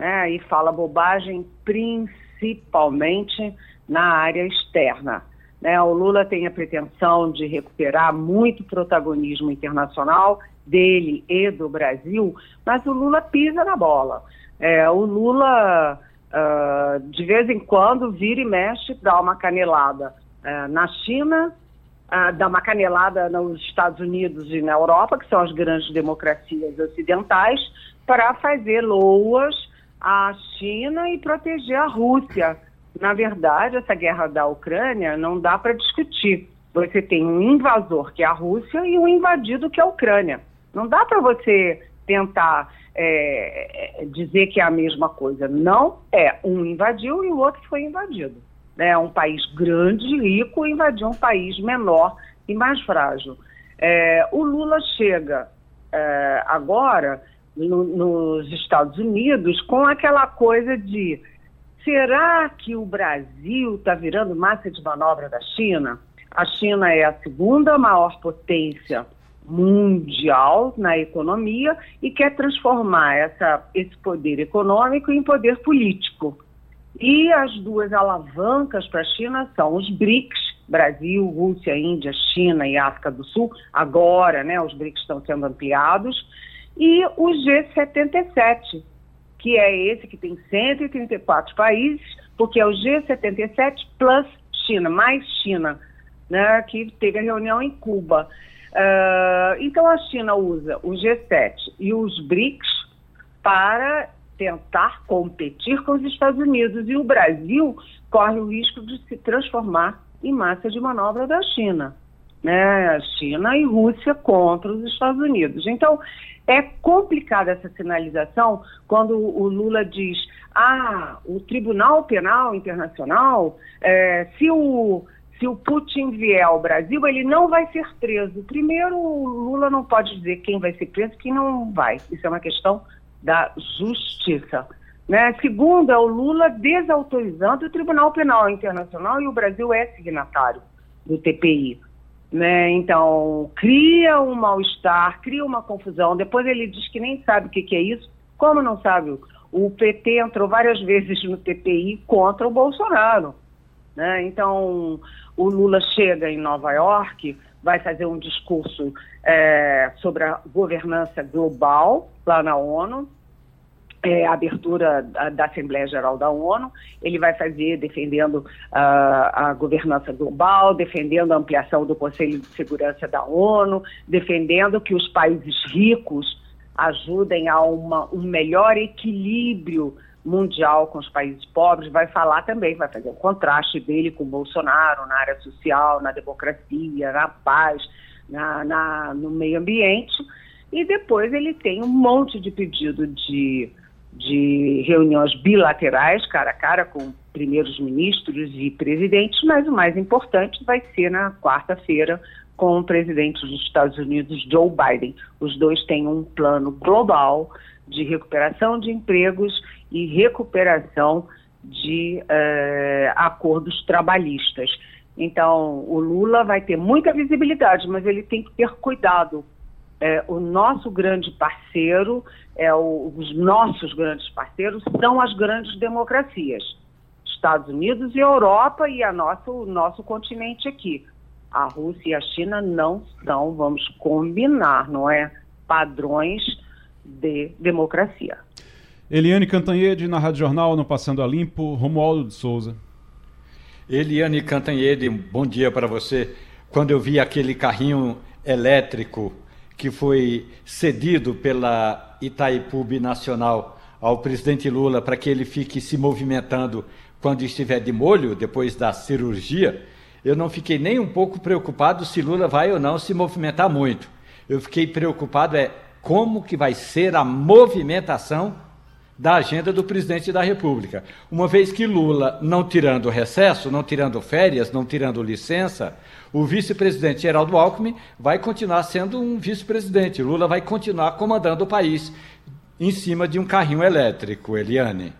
Né? E fala bobagem principalmente na área externa. Né? O Lula tem a pretensão de recuperar muito protagonismo internacional dele e do Brasil, mas o Lula pisa na bola. É, o Lula, uh, de vez em quando, vira e mexe, dá uma canelada uh, na China, uh, dá uma canelada nos Estados Unidos e na Europa, que são as grandes democracias ocidentais, para fazer loas à China e proteger a Rússia na verdade, essa guerra da Ucrânia não dá para discutir. Você tem um invasor, que é a Rússia, e um invadido, que é a Ucrânia. Não dá para você tentar é, dizer que é a mesma coisa. Não é. Um invadiu e o outro foi invadido. É um país grande, rico, invadiu um país menor e mais frágil. É, o Lula chega é, agora no, nos Estados Unidos com aquela coisa de Será que o Brasil está virando massa de manobra da China? A China é a segunda maior potência mundial na economia e quer transformar essa, esse poder econômico em poder político. E as duas alavancas para a China são os BRICS, Brasil, Rússia, Índia, China e África do Sul. Agora, né, os BRICS estão sendo ampliados. E o G77, que é esse que tem 134 países, porque é o G77 plus China, mais China, né, que teve a reunião em Cuba. Uh, então a China usa o G7 e os BRICS para tentar competir com os Estados Unidos e o Brasil corre o risco de se transformar em massa de manobra da China, né? China e Rússia contra os Estados Unidos. Então é complicada essa sinalização quando o Lula diz: ah, o Tribunal Penal Internacional, é, se o se o Putin vier ao Brasil, ele não vai ser preso. Primeiro, o Lula não pode dizer quem vai ser preso e quem não vai. Isso é uma questão da justiça. Né? Segundo, é o Lula desautorizando o Tribunal Penal Internacional e o Brasil é signatário do TPI. Né? Então, cria um mal-estar, cria uma confusão. Depois ele diz que nem sabe o que, que é isso. Como não sabe? O PT entrou várias vezes no TPI contra o Bolsonaro. Né? Então, o Lula chega em Nova York, vai fazer um discurso é, sobre a governança global lá na ONU, é, a abertura da, da, Assembleia Geral da ONU, ele vai fazer defendendo uh, a governança global, defendendo a ampliação do Conselho de Segurança da ONU, defendendo que os países ricos ajudem a uma, um melhor equilíbrio mundial com os países pobres, vai falar também, vai fazer um contraste dele com Bolsonaro na área social, na democracia, na paz, na, na no meio ambiente. E depois ele tem um monte de pedido de de reuniões bilaterais, cara a cara, com primeiros ministros e presidentes, mas o mais importante vai ser na quarta-feira com o presidente dos Estados Unidos, Joe Biden. Os dois têm um plano global de recuperação de empregos e recuperação de uh, acordos trabalhistas. Então, o Lula vai ter muita visibilidade, mas ele tem que ter cuidado, é, o nosso grande parceiro, é o, os nossos grandes parceiros são as grandes democracias, Estados Unidos e Europa e a nossa, o nosso continente aqui. A Rússia e a China não são, vamos combinar, não é, padrões de democracia. Eliane Cantanhede, na Rádio Jornal, no Passando a Limpo, Romualdo de Souza. Eliane Cantanhede, bom dia para você. Quando eu vi aquele carrinho elétrico que foi cedido pela Itaipu Nacional ao presidente Lula para que ele fique se movimentando quando estiver de molho, depois da cirurgia, eu não fiquei nem um pouco preocupado se Lula vai ou não se movimentar muito. Eu fiquei preocupado é como que vai ser a movimentação da agenda do presidente da República. Uma vez que Lula, não tirando recesso, não tirando férias, não tirando licença, o vice-presidente Geraldo Alckmin vai continuar sendo um vice-presidente. Lula vai continuar comandando o país em cima de um carrinho elétrico, Eliane.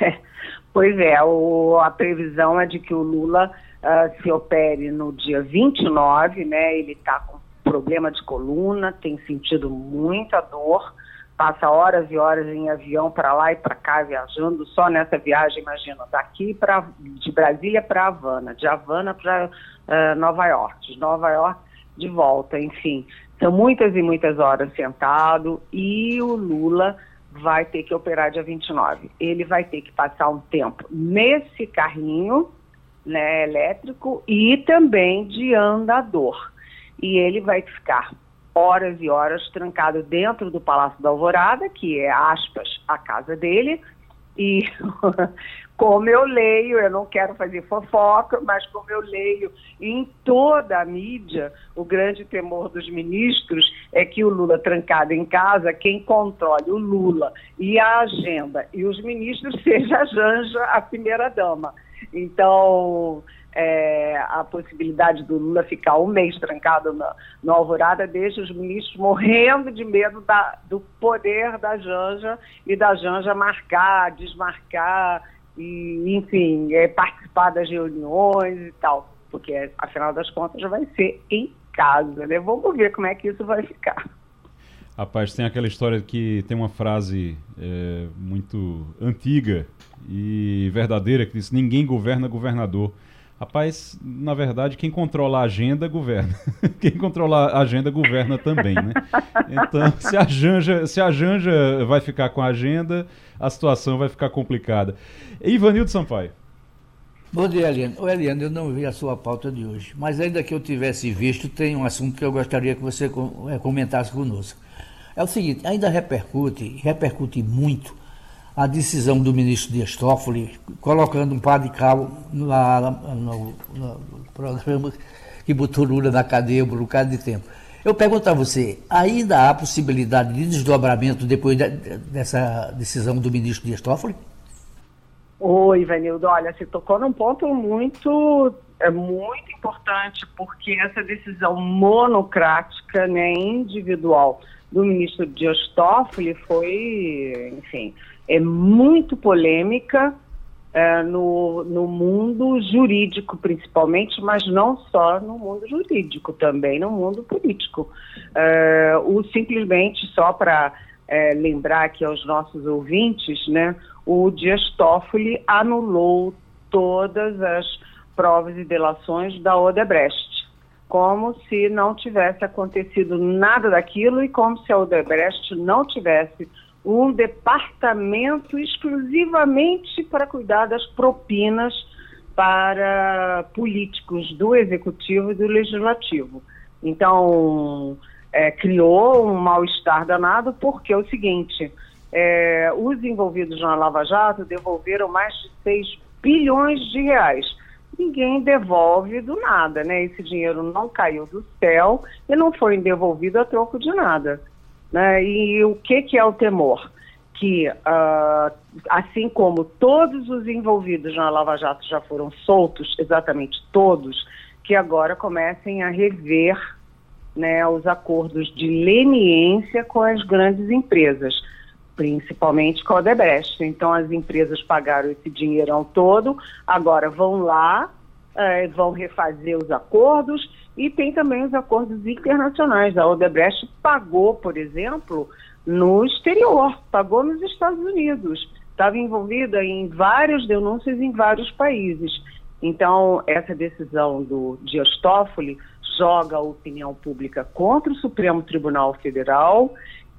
Pois é, o, a previsão é de que o Lula uh, se opere no dia 29, né? Ele está com problema de coluna, tem sentido muita dor, passa horas e horas em avião para lá e para cá viajando, só nessa viagem, imagina, daqui para de Brasília para Havana, de Havana para uh, Nova York, de Nova York de volta, enfim, são muitas e muitas horas sentado e o Lula vai ter que operar dia 29. Ele vai ter que passar um tempo nesse carrinho né, elétrico e também de andador. E ele vai ficar horas e horas trancado dentro do Palácio da Alvorada, que é, aspas, a casa dele, e como eu leio, eu não quero fazer fofoca, mas como eu leio em toda a mídia, o grande temor dos ministros é que o Lula trancado em casa, quem controle o Lula e a agenda e os ministros seja a Janja, a primeira-dama. Então, é, a possibilidade do Lula ficar um mês trancado na, no Alvorada deixa os ministros morrendo de medo da, do poder da Janja e da Janja marcar, desmarcar e, enfim, é, participar das reuniões e tal, porque afinal das contas já vai ser em casa, né? Vamos ver como é que isso vai ficar. Rapaz, tem aquela história que tem uma frase é, muito antiga e verdadeira que diz: ninguém governa governador. Rapaz, na verdade, quem controla a agenda governa. quem controla a agenda governa também, né? Então, se a Janja, se a Janja vai ficar com a agenda, a situação vai ficar complicada. Ivanildo Sampaio. Bom dia, Eliane. Ô, Eliane, eu não vi a sua pauta de hoje, mas ainda que eu tivesse visto, tem um assunto que eu gostaria que você eh, comentasse conosco. É o seguinte, ainda repercute, repercute muito, a decisão do ministro Dias Toffoli, colocando um par de cabo lá no, no, programa que botou Lula na cadeia por um bocado de tempo. Eu pergunto a você, ainda há possibilidade de desdobramento depois de, dessa decisão do ministro Dias Toffoli? Oi, Ivanildo, olha, você tocou num ponto muito, é muito importante, porque essa decisão monocrática, né, individual do ministro Dias Toffoli foi, enfim, é muito polêmica é, no, no mundo jurídico, principalmente, mas não só no mundo jurídico, também no mundo político. É, o simplesmente só para é, lembrar aqui aos nossos ouvintes, né, o Dias Toffoli anulou todas as provas e delações da Odebrecht, como se não tivesse acontecido nada daquilo e como se a Odebrecht não tivesse um departamento exclusivamente para cuidar das propinas para políticos do executivo e do legislativo. Então, é, criou um mal-estar danado, porque é o seguinte: é, os envolvidos na Lava Jato devolveram mais de 6 bilhões de reais. Ninguém devolve do nada, né? Esse dinheiro não caiu do céu e não foi devolvido a troco de nada. Né? E o que, que é o temor? Que, uh, assim como todos os envolvidos na Lava Jato já foram soltos, exatamente todos, que agora comecem a rever né, os acordos de leniência com as grandes empresas, principalmente com a Odebrecht. Então, as empresas pagaram esse dinheirão todo, agora vão lá, uh, vão refazer os acordos e tem também os acordos internacionais. A Odebrecht pagou, por exemplo, no exterior, pagou nos Estados Unidos. Estava envolvida em várias denúncias em vários países. Então, essa decisão do Dias Toffoli joga a opinião pública contra o Supremo Tribunal Federal,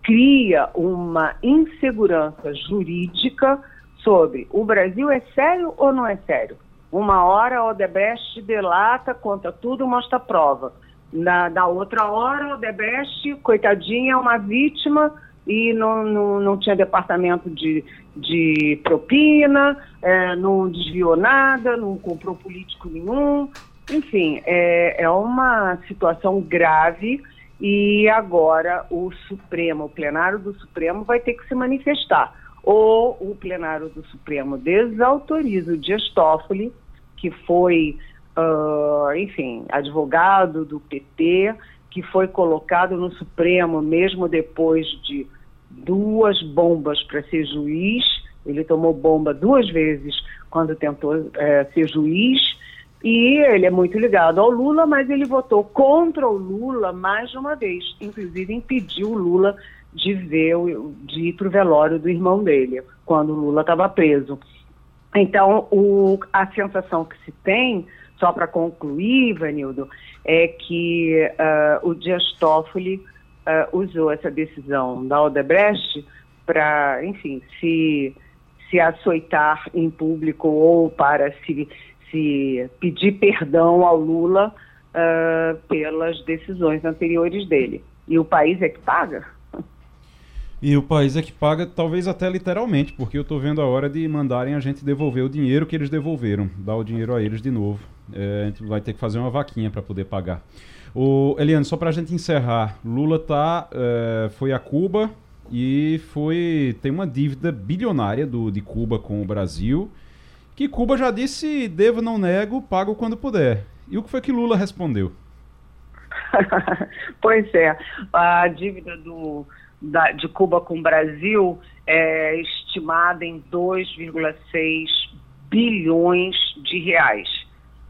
cria uma insegurança jurídica sobre o Brasil é sério ou não é sério? Uma hora a Odebrecht delata, conta tudo, mostra prova. Na, da outra hora, o Debeste, coitadinha, é uma vítima e não, não, não tinha departamento de, de propina, é, não desviou nada, não comprou político nenhum. Enfim, é, é uma situação grave e agora o Supremo, o plenário do Supremo vai ter que se manifestar. Ou o plenário do Supremo desautoriza o Dias Toffoli, que foi, uh, enfim, advogado do PT, que foi colocado no Supremo mesmo depois de duas bombas para ser juiz. Ele tomou bomba duas vezes quando tentou é, ser juiz. E ele é muito ligado ao Lula, mas ele votou contra o Lula mais de uma vez. Inclusive impediu o Lula de ver, de ir para o velório do irmão dele, quando o Lula estava preso. Então, o, a sensação que se tem, só para concluir, Vanildo, é que uh, o Dias Toffoli uh, usou essa decisão da Odebrecht para, enfim, se, se açoitar em público ou para se, se pedir perdão ao Lula uh, pelas decisões anteriores dele. E o país é que paga? E o país é que paga, talvez até literalmente, porque eu estou vendo a hora de mandarem a gente devolver o dinheiro que eles devolveram, dar o dinheiro a eles de novo. É, a gente vai ter que fazer uma vaquinha para poder pagar. O Eliane, só para a gente encerrar, Lula tá, é, foi a Cuba e foi tem uma dívida bilionária do, de Cuba com o Brasil, que Cuba já disse devo, não nego, pago quando puder. E o que foi que Lula respondeu? pois é, a dívida do, da, de Cuba com o Brasil é estimada em 2,6 bilhões de reais.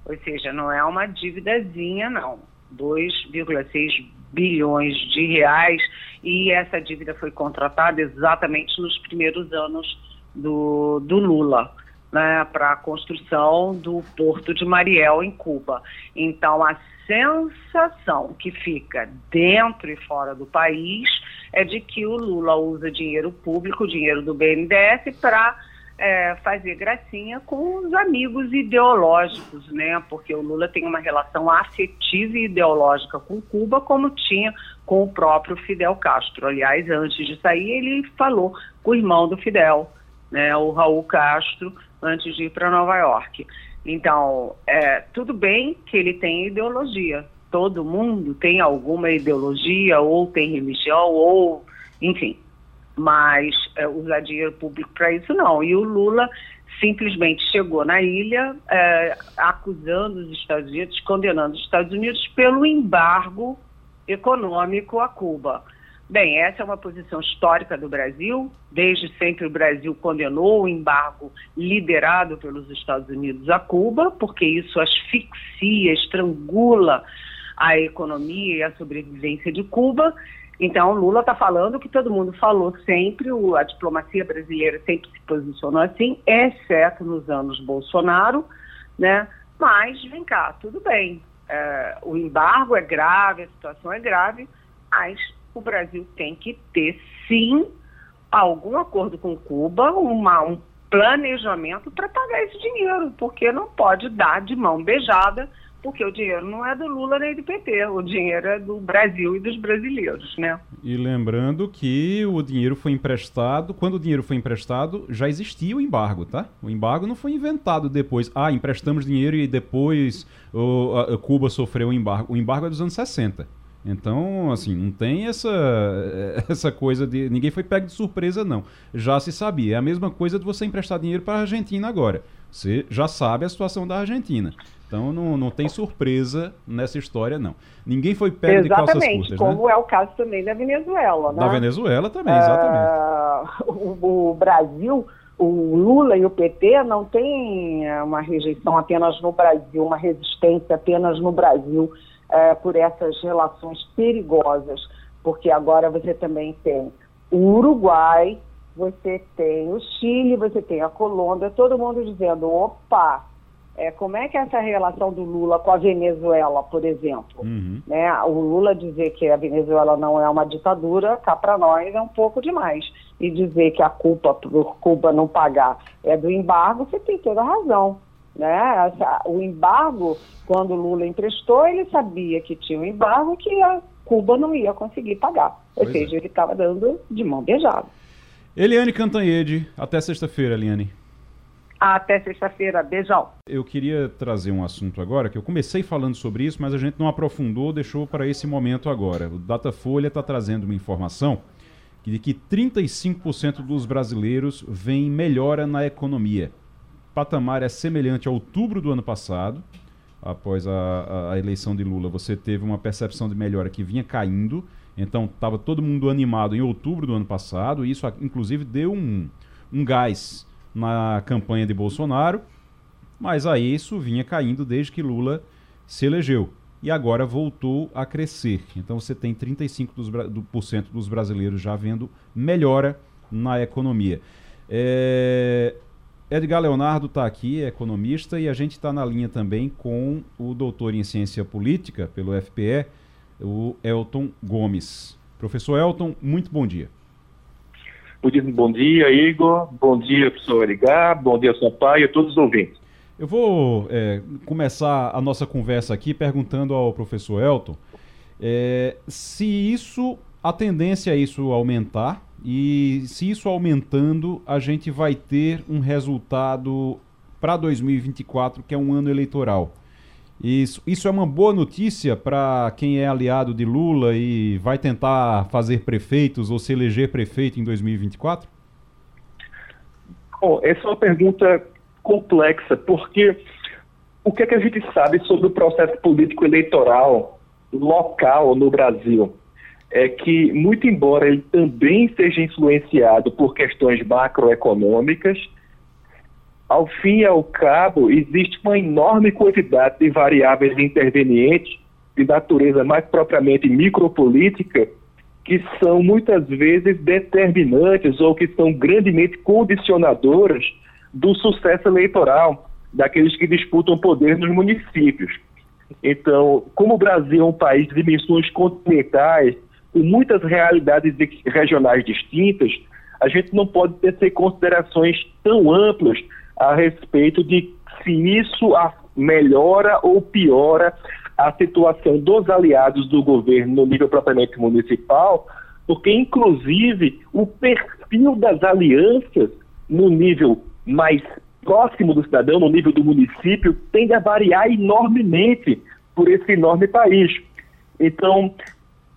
Ou seja, não é uma dívidazinha, não. 2,6 bilhões de reais e essa dívida foi contratada exatamente nos primeiros anos do, do Lula. Né, para a construção do Porto de Mariel, em Cuba. Então, a sensação que fica dentro e fora do país é de que o Lula usa dinheiro público, dinheiro do BNDES, para é, fazer gracinha com os amigos ideológicos, né? Porque o Lula tem uma relação afetiva e ideológica com Cuba, como tinha com o próprio Fidel Castro. Aliás, antes de sair, ele falou com o irmão do Fidel, né? O Raul Castro, antes de ir para Nova York. Então, é, tudo bem que ele tem ideologia. Todo mundo tem alguma ideologia, ou tem religião, ou, enfim, mas é, usar dinheiro público para isso não. E o Lula simplesmente chegou na ilha é, acusando os Estados Unidos, condenando os Estados Unidos pelo embargo econômico a Cuba. Bem, essa é uma posição histórica do Brasil. Desde sempre o Brasil condenou o embargo liderado pelos Estados Unidos a Cuba, porque isso asfixia, estrangula a economia e a sobrevivência de Cuba. Então, Lula está falando o que todo mundo falou sempre, a diplomacia brasileira sempre se posicionou assim, exceto nos anos Bolsonaro, né? Mas, vem cá, tudo bem, é, o embargo é grave, a situação é grave, mas o Brasil tem que ter, sim, algum acordo com Cuba, uma, um planejamento para pagar esse dinheiro, porque não pode dar de mão beijada porque o dinheiro não é do Lula nem do PT, o dinheiro é do Brasil e dos brasileiros, né? E lembrando que o dinheiro foi emprestado, quando o dinheiro foi emprestado, já existia o embargo, tá? O embargo não foi inventado depois. Ah, emprestamos dinheiro e depois o, a, a Cuba sofreu o embargo. O embargo é dos anos 60. Então, assim, não tem essa, essa coisa de. Ninguém foi pego de surpresa, não. Já se sabia. É a mesma coisa de você emprestar dinheiro para a Argentina agora. Você já sabe a situação da Argentina. Então não, não tem surpresa nessa história, não. Ninguém foi pego de calças curtas, né? como né? é o caso também da Venezuela, né? Da Venezuela também, exatamente. Uh, o, o, Brasil, o Lula e o PT não têm é, uma rejeição apenas no Brasil, uma resistência apenas no Brasil uh, por essas relações perigosas, porque agora você também tem o Uruguai, você tem o Chile, você tem a Colômbia, todo mundo dizendo, opa, é, como é que é essa relação do Lula com a Venezuela, por exemplo? Uhum. Né? O Lula dizer que a Venezuela não é uma ditadura, cá para nós é um pouco demais. E dizer que a culpa por Cuba não pagar é do embargo, você tem toda a razão. Né? O embargo, quando Lula emprestou, ele sabia que tinha um embargo que a Cuba não ia conseguir pagar. Ou pois seja, é. ele estava dando de mão beijada. Eliane Cantanhede, até sexta-feira, Eliane. Até sexta-feira, beijão. Eu queria trazer um assunto agora, que eu comecei falando sobre isso, mas a gente não aprofundou, deixou para esse momento agora. O Datafolha está trazendo uma informação de que 35% dos brasileiros veem melhora na economia. Patamar é semelhante a outubro do ano passado, após a, a, eleição de Lula. Você teve uma percepção de melhora que vinha caindo, então estava todo mundo animado em outubro do ano passado, e isso inclusive deu um, um gás na campanha de Bolsonaro, mas aí isso vinha caindo desde que Lula se elegeu. E agora voltou a crescer. Então você tem 35% dos, do, dos brasileiros já vendo melhora na economia. É, Edgar Leonardo está aqui, é economista, e a gente está na linha também com o doutor em ciência política pelo FPE, o Elton Gomes. Professor Elton, muito bom dia. Bom dia, Igor. Bom dia, professor Edgar. Bom dia, pai e a todos os ouvintes. Eu vou é, começar a nossa conversa aqui perguntando ao professor Elton é, se isso, a tendência é isso aumentar e se isso aumentando, a gente vai ter um resultado para 2024, que é um ano eleitoral. Isso, isso é uma boa notícia para quem é aliado de Lula e vai tentar fazer prefeitos ou se eleger prefeito em 2024? Bom, essa é uma pergunta complexa, porque o que, é que a gente sabe sobre o processo político eleitoral local no Brasil? É que, muito embora ele também seja influenciado por questões macroeconômicas, ao fim e ao cabo, existe uma enorme quantidade de variáveis intervenientes de natureza mais propriamente micropolítica que são muitas vezes determinantes ou que são grandemente condicionadoras do sucesso eleitoral daqueles que disputam poder nos municípios. Então, como o Brasil é um país de dimensões continentais, com muitas realidades regionais distintas, a gente não pode ter considerações tão amplas a respeito de se isso melhora ou piora a situação dos aliados do governo no nível propriamente municipal, porque, inclusive, o perfil das alianças no nível mais próximo do cidadão, no nível do município, tende a variar enormemente por esse enorme país. Então,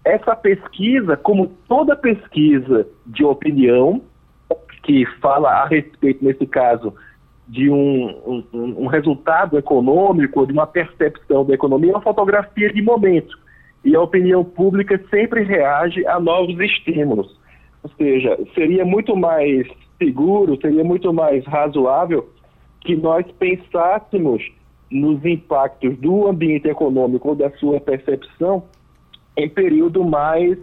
essa pesquisa, como toda pesquisa de opinião, que fala a respeito, nesse caso, de um, um, um, resultado econômico, de uma percepção da economia, é uma fotografia de momento. E a opinião pública sempre reage a novos estímulos. Ou seja, seria muito mais seguro, seria muito mais razoável que nós pensássemos nos impactos do ambiente econômico ou da sua percepção em período mais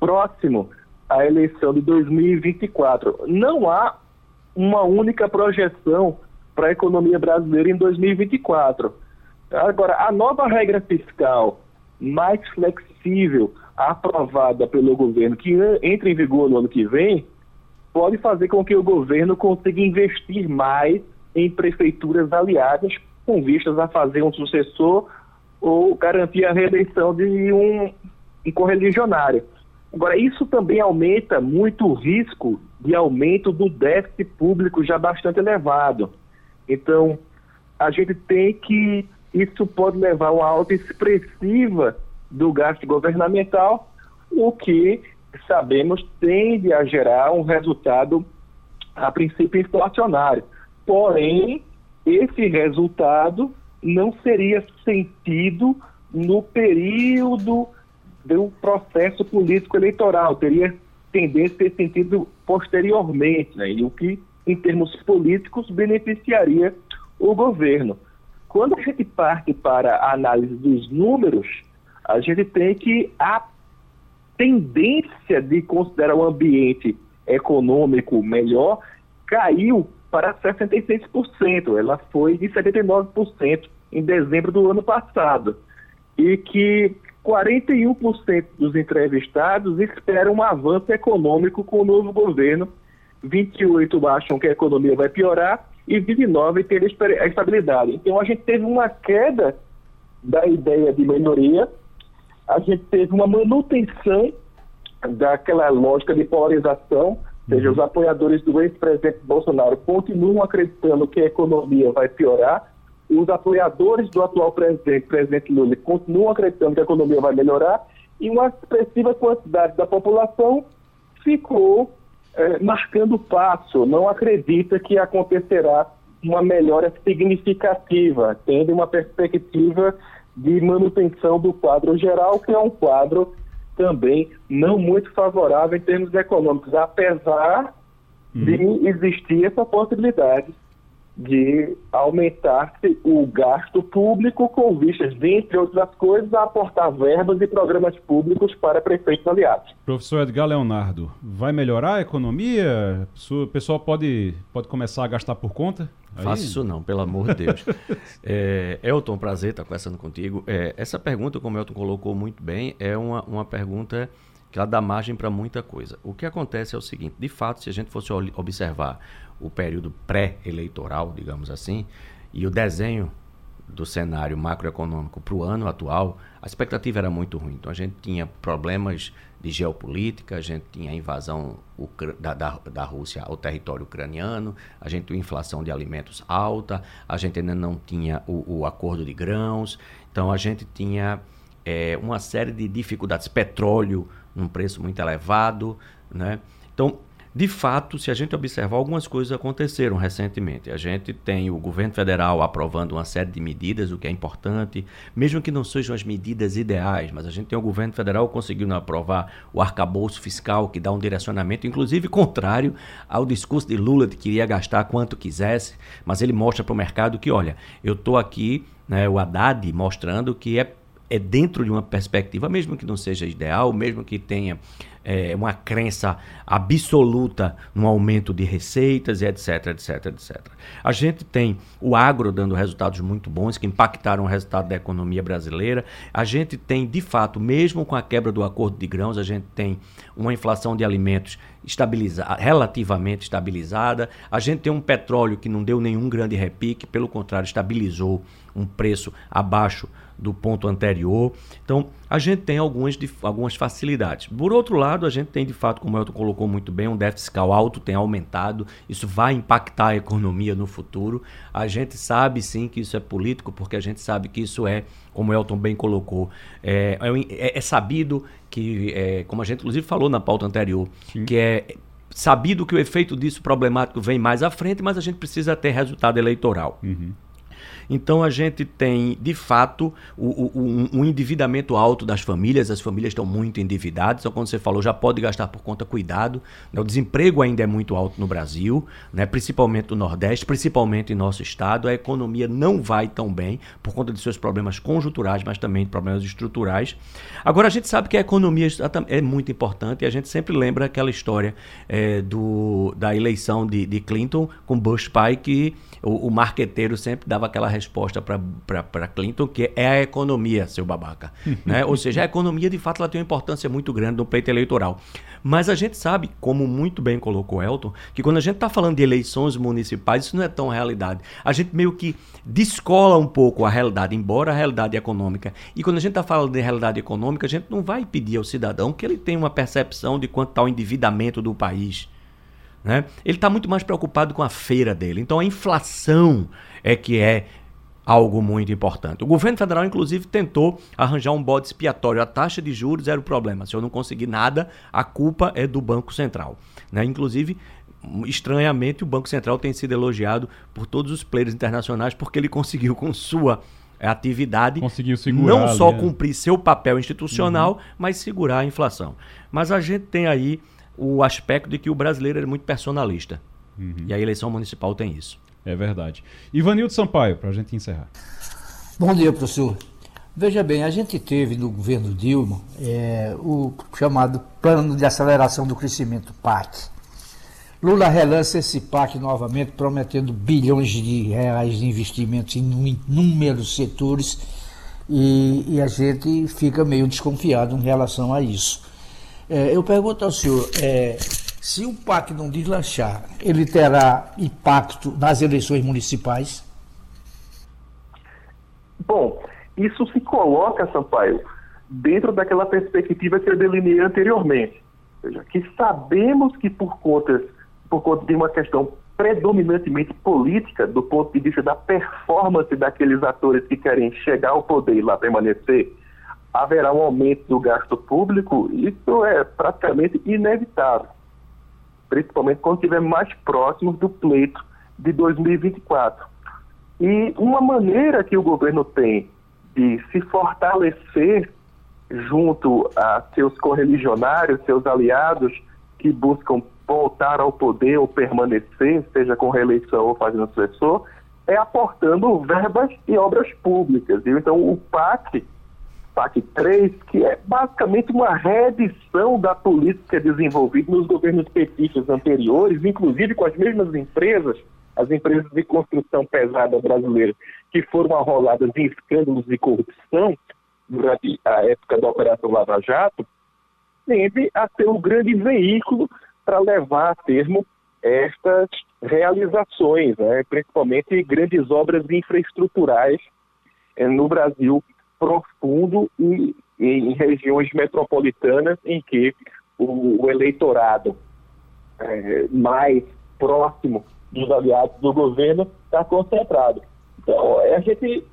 próximo à eleição de 2024. Não há uma única projeção para a economia brasileira em 2024. Agora, a nova regra fiscal mais flexível aprovada pelo governo, que entra em vigor no ano que vem, pode fazer com que o governo consiga investir mais em prefeituras aliadas com vistas a fazer um sucessor ou garantir a reeleição de um, um correligionário. Agora, isso também aumenta muito o risco de aumento do déficit público já bastante elevado. Então, a gente tem que. Isso pode levar a uma alta expressiva do gasto governamental, o que sabemos tende a gerar um resultado, a princípio, inflacionário. Porém, esse resultado não seria sentido no período do processo político eleitoral, teria tendência a ter sentido posteriormente, né? e o que, em termos políticos, beneficiaria o governo. Quando a gente parte para a análise dos números, a gente tem que a tendência de considerar o ambiente econômico melhor caiu para 66%. Ela foi de 79% em dezembro do ano passado. E que 41% dos entrevistados esperam um avanço econômico com o novo governo, 28% acham que a economia vai piorar e Vive Nova ter a estabilidade. Então a gente teve uma queda da ideia de melhoria, a gente teve uma manutenção daquela lógica de polarização, ou seja, uhum. os apoiadores do ex-presidente Bolsonaro continuam acreditando que a economia vai piorar, os apoiadores do atual presidente, presidente Lula, continuam acreditando que a economia vai melhorar, e uma expressiva quantidade da população ficou é, marcando passo, não acredita que acontecerá uma melhora significativa, tendo uma perspectiva de manutenção do quadro geral, que é um quadro também não muito favorável em termos econômicos, apesar uhum. de existir essa possibilidade de aumentar o gasto público com vistas, dentre outras coisas, a aportar verbas e programas públicos para prefeitos aliados. Professor Edgar Leonardo, vai melhorar a economia? O pessoal pode, pode começar a gastar por conta? Aí... Faça isso não, pelo amor de Deus. é, Elton, prazer estar conversando contigo. É, essa pergunta, como o Elton colocou muito bem, é uma, uma pergunta que ela dá margem para muita coisa. O que acontece é o seguinte, de fato, se a gente fosse observar o período pré-eleitoral, digamos assim, e o desenho do cenário macroeconômico para o ano atual, a expectativa era muito ruim. Então a gente tinha problemas de geopolítica, a gente tinha a invasão da, da, da Rússia ao território ucraniano, a gente tinha inflação de alimentos alta, a gente ainda não tinha o, o acordo de grãos, então a gente tinha é, uma série de dificuldades. Petróleo num preço muito elevado, né? Então, de fato, se a gente observar, algumas coisas aconteceram recentemente. A gente tem o governo federal aprovando uma série de medidas, o que é importante, mesmo que não sejam as medidas ideais, mas a gente tem o governo federal conseguindo aprovar o arcabouço fiscal, que dá um direcionamento, inclusive contrário ao discurso de Lula de que iria gastar quanto quisesse, mas ele mostra para o mercado que, olha, eu estou aqui, né, o Haddad mostrando que é é dentro de uma perspectiva, mesmo que não seja ideal, mesmo que tenha é, uma crença absoluta no aumento de receitas e etc, etc, etc. A gente tem o agro dando resultados muito bons que impactaram o resultado da economia brasileira. A gente tem, de fato, mesmo com a quebra do acordo de grãos, a gente tem uma inflação de alimentos estabilizada, relativamente estabilizada. A gente tem um petróleo que não deu nenhum grande repique, pelo contrário, estabilizou um preço abaixo do ponto anterior. Então, a gente tem algumas, algumas facilidades. Por outro lado, a gente tem, de fato, como o Elton colocou muito bem, um déficit fiscal alto, tem aumentado. Isso vai impactar a economia no futuro. A gente sabe, sim, que isso é político, porque a gente sabe que isso é, como o Elton bem colocou, é, é, é sabido que, é, como a gente inclusive falou na pauta anterior, sim. que é sabido que o efeito disso problemático vem mais à frente, mas a gente precisa ter resultado eleitoral. Uhum. Então a gente tem, de fato, o, o, um, um, endividamento alto das famílias, as famílias estão muito endividadas, então, quando você falou, já pode gastar por conta, cuidado. Né? O desemprego ainda é muito alto no Brasil, né? principalmente no Nordeste, principalmente em nosso estado. A economia não vai tão bem por conta de seus problemas conjunturais, mas também de problemas estruturais. Agora, a gente sabe que a economia é muito importante e a gente sempre lembra aquela história é, do, da eleição de, de Clinton com Bush pai, que o, o marqueteiro sempre dava aquela resposta para Clinton, que é a economia, seu babaca. né? Ou seja, a economia, de fato, ela tem uma importância muito grande no pleito eleitoral. Mas a gente sabe, como muito bem colocou Elton, que quando a gente está falando de eleições municipais, isso não é tão realidade. A gente meio que descola um pouco a realidade, embora a realidade econômica. E quando a gente está falando de realidade econômica, a gente não vai pedir ao cidadão que ele tenha uma percepção de quanto está o endividamento do país né? Ele está muito mais preocupado com a feira dele. Então a inflação é que é algo muito importante. O governo federal, inclusive, tentou arranjar um bode expiatório. A taxa de juros era o problema. Se eu não conseguir nada, a culpa é do Banco Central. Né? Inclusive, estranhamente, o Banco Central tem sido elogiado por todos os players internacionais porque ele conseguiu, com sua atividade, não só é. cumprir seu papel institucional, uhum. mas segurar a inflação. Mas a gente tem aí o aspecto de que o brasileiro é muito personalista. Uhum. E a eleição municipal tem isso. É verdade. Ivanildo Sampaio, para a gente encerrar. Bom dia, professor. Veja bem, a gente teve no governo Dilma é, o chamado Plano de Aceleração do Crescimento, PAC. Lula relança esse PAC novamente, prometendo bilhões de reais de investimentos em inúmeros setores e, e a gente fica meio desconfiado em relação a isso. É, eu pergunto ao senhor, é, Se o PAC não deslanchar, ele terá impacto nas eleições municipais? Bom, isso se coloca, Sampaio, dentro daquela perspectiva que eu delineei anteriormente. Ou seja, que sabemos que por conta, por conta de uma questão predominantemente política, do ponto de vista da performance daqueles atores que querem chegar ao poder e lá permanecer, haverá um aumento do gasto público, isso é praticamente inevitável. Principalmente quando estiver mais próximos do pleito de 2024. E uma maneira que o governo tem de se fortalecer junto a seus correligionários, seus aliados que buscam voltar ao poder ou permanecer, seja com reeleição ou fazendo sucessor, é aportando verbas e obras públicas. Então, o PAC, PAC 3, que é basicamente uma reedição da política desenvolvida nos governos petistas anteriores, inclusive com as mesmas empresas, as empresas de construção pesada brasileiras, que foram arroladas em escândalos de corrupção durante a época da Operação Lava Jato, tende a ser um grande veículo para levar a termo estas realizações, né? principalmente grandes obras infraestruturais eh, no Brasil profundo e, em regiões metropolitanas em que o, o eleitorado eh, mais próximo dos aliados do governo está concentrado. Então, a gente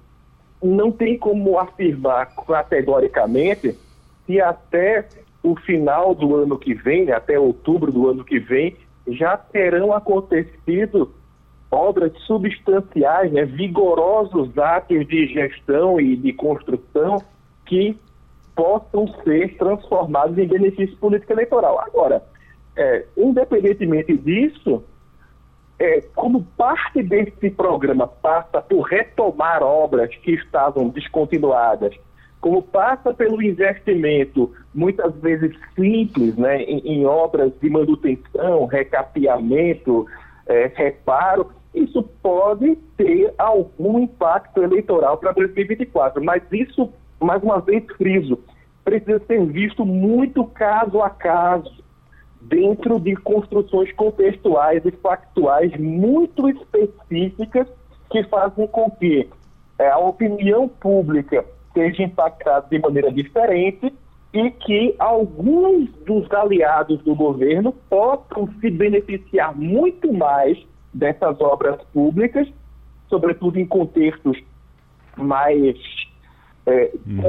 não tem como afirmar categoricamente se até o final do ano que vem, até outubro do ano que vem, já terão acontecido obras substanciais, né, vigorosos atos de gestão e de construção que possam ser transformados em benefício político eleitoral. Agora, é, independentemente disso, é, como parte desse programa passa por retomar obras que estavam descontinuadas, como passa pelo investimento, muitas vezes simples, né, em, em obras de manutenção, recapeamento, é, reparo, isso pode ter algum impacto eleitoral para 2024. Mas isso, mais uma vez, friso, precisa ser visto muito caso a caso dentro de construções contextuais e factuais muito específicas que fazem com que é, a opinião pública seja impactada de maneira diferente e que alguns dos aliados do governo possam se beneficiar muito mais dessas obras públicas, sobretudo em contextos mais é, uhum.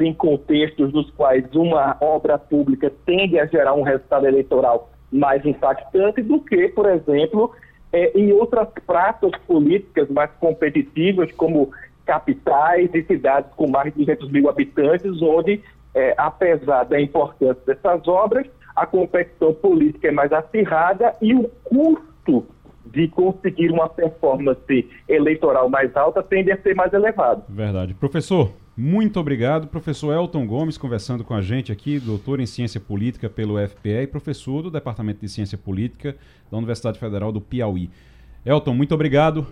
em contextos nos quais uma obra pública tende a gerar um resultado eleitoral mais impactante do que, por exemplo, é, em outras praças políticas mais competitivas, como capitais e cidades com mais de 200 mil habitantes, onde, é, apesar da importância dessas obras, a competição política é mais acirrada e o custo de conseguir uma performance eleitoral mais alta tende a ser mais elevado. Verdade. Professor, muito obrigado. Professor Elton Gomes conversando com a gente aqui, doutor em Ciência Política pelo FPE e professor do Departamento de Ciência Política da Universidade Federal do Piauí. Elton, muito obrigado.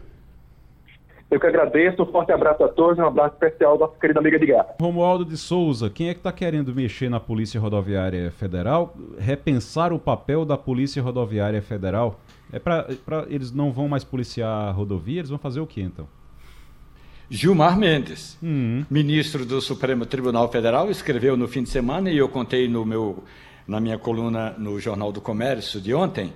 Eu que agradeço, um forte abraço a todos, um abraço especial da nossa querida amiga de Gato. Romualdo de Souza, quem é que está querendo mexer na Polícia Rodoviária Federal? Repensar o papel da Polícia Rodoviária Federal? É para eles não vão mais policiar a rodovia, eles vão fazer o que então? Gilmar Mendes, uhum. ministro do Supremo Tribunal Federal, escreveu no fim de semana e eu contei no meu, na minha coluna no Jornal do Comércio de ontem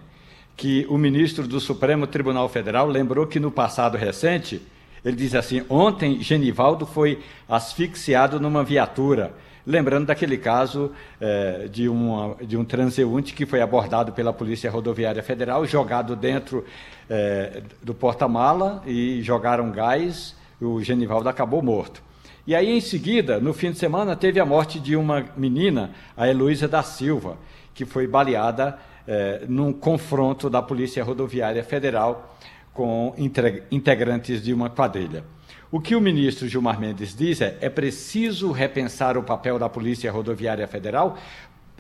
que o ministro do Supremo Tribunal Federal lembrou que no passado recente ele diz assim: ontem Genivaldo foi asfixiado numa viatura lembrando daquele caso é, de, uma, de um transeunte que foi abordado pela Polícia Rodoviária Federal, jogado dentro é, do porta-mala e jogaram gás, o Genivaldo acabou morto. E aí, em seguida, no fim de semana, teve a morte de uma menina, a Heloísa da Silva, que foi baleada é, num confronto da Polícia Rodoviária Federal com integrantes de uma quadrilha. O que o ministro Gilmar Mendes diz é: é preciso repensar o papel da Polícia Rodoviária Federal,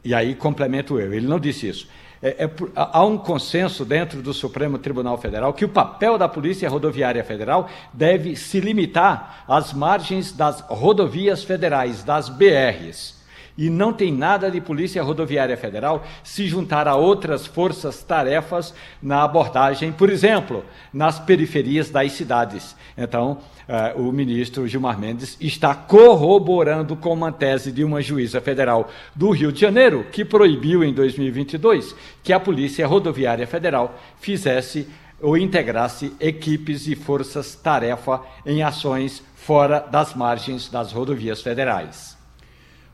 e aí complemento eu, ele não disse isso. É, é, há um consenso dentro do Supremo Tribunal Federal que o papel da Polícia Rodoviária Federal deve se limitar às margens das rodovias federais, das BRs. E não tem nada de Polícia Rodoviária Federal se juntar a outras forças-tarefas na abordagem, por exemplo, nas periferias das cidades. Então, uh, o ministro Gilmar Mendes está corroborando com uma tese de uma juíza federal do Rio de Janeiro, que proibiu em 2022 que a Polícia Rodoviária Federal fizesse ou integrasse equipes e forças-tarefa em ações fora das margens das rodovias federais.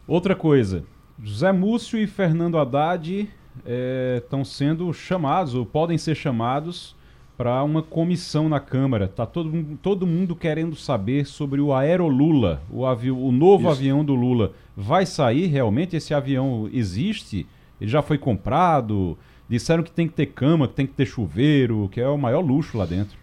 Outra coisa, José Múcio e Fernando Haddad estão é, sendo chamados, ou podem ser chamados, para uma comissão na Câmara. Está todo, todo mundo querendo saber sobre o Aerolula, o, avi o novo Isso. avião do Lula. Vai sair realmente? Esse avião existe? Ele já foi comprado? Disseram que tem que ter cama, que tem que ter chuveiro, que é o maior luxo lá dentro.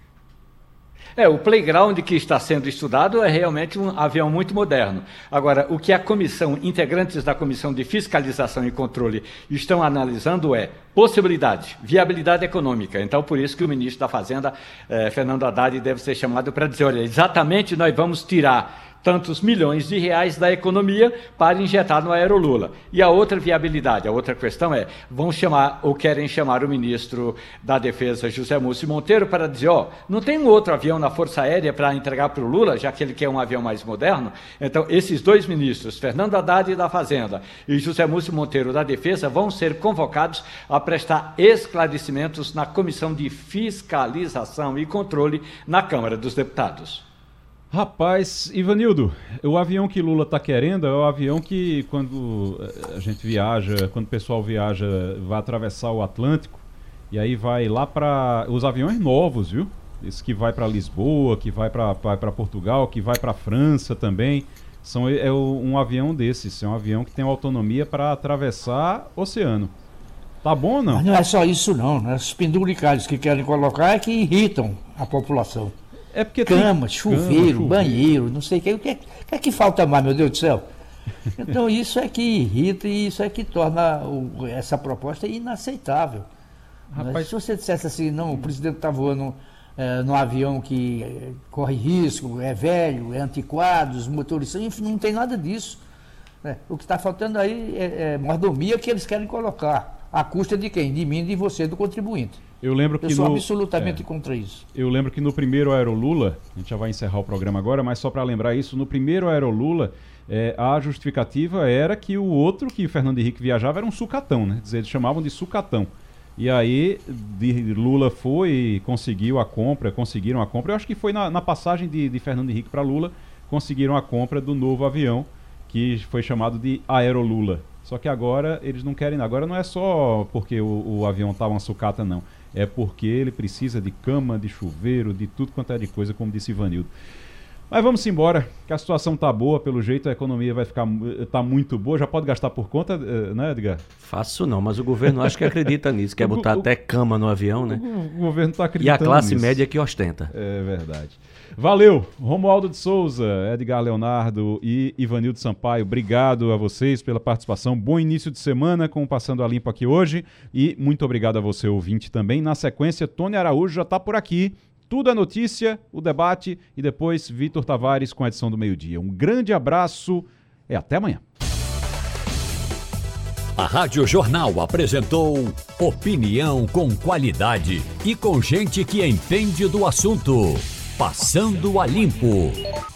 É, o playground que está sendo estudado é realmente um avião muito moderno. Agora, o que a comissão, integrantes da Comissão de Fiscalização e Controle estão analisando é possibilidade, viabilidade econômica. Então, por isso que o ministro da Fazenda, eh, Fernando Haddad, deve ser chamado para dizer, olha, exatamente nós vamos tirar tantos milhões de reais da economia para injetar no Aerolula. E a outra viabilidade, a outra questão é, vão chamar ou querem chamar o ministro da Defesa, José Múcio Monteiro, para dizer, ó, não tem um outro avião na Força Aérea para entregar para o Lula, já que ele quer um avião mais moderno? Então, esses dois ministros, Fernando Haddad da Fazenda e José Múcio Monteiro da Defesa, vão ser convocados a prestar esclarecimentos na Comissão de Fiscalização e Controle na Câmara dos Deputados. Rapaz, Ivanildo, o avião que Lula está querendo é o avião que quando eh, a gente viaja, quando o pessoal viaja, vai atravessar o Atlântico e aí vai lá para os aviões novos, viu? Esse que vai para Lisboa, que vai para Portugal, que vai para França também. São, é um avião desses, é um avião que tem autonomia para atravessar oceano. Tá bom ou não? Mas não é só isso não, né? Os penduricários que querem colocar é que irritam a população. É porque cama, tem... chuveiro, cama, banheiro, não sei o que. O que é, que é que falta mais, meu Deus do céu? Então isso é que irrita e isso é que torna o, essa proposta inaceitável. Rapaz, se você dissesse assim, não, o presidente está voando é, num avião que é, corre risco, é velho, é antiquado, os motoristas, enfim, não tem nada disso. Né? O que está faltando aí é, é mordomia que eles querem colocar. À custa de quem? De mim e de você, do contribuinte. Eu lembro que eu sou no, absolutamente é, contra isso. Eu lembro que no primeiro Aerolula, a gente já vai encerrar o programa agora, mas só para lembrar isso, no primeiro Aerolula, é, a justificativa era que o outro, que o Fernando Henrique viajava, era um sucatão, né? Eles chamavam de sucatão. E aí de, Lula foi e conseguiu a compra, conseguiram a compra. Eu acho que foi na, na passagem de, de Fernando Henrique para Lula, conseguiram a compra do novo avião, que foi chamado de Aerolula. Só que agora eles não querem. Agora não é só porque o, o avião estava tá uma sucata, não é porque ele precisa de cama, de chuveiro, de tudo quanto é de coisa, como disse Ivanildo. Mas vamos embora, que a situação tá boa, pelo jeito a economia vai ficar tá muito boa, já pode gastar por conta, eh, né, Edgar? Faço não, mas o governo acho que acredita nisso, quer botar o, até cama no avião, né? O, o governo está acreditando E a classe nisso. média que ostenta. É verdade. Valeu, Romualdo de Souza, Edgar Leonardo e Ivanildo Sampaio, obrigado a vocês pela participação. Bom início de semana com o Passando a Limpo aqui hoje e muito obrigado a você, ouvinte, também. Na sequência, Tony Araújo já está por aqui. Tudo a notícia, o debate e depois Vitor Tavares com a edição do meio-dia. Um grande abraço e até amanhã. A Rádio Jornal apresentou opinião com qualidade e com gente que entende do assunto. Passando a Limpo.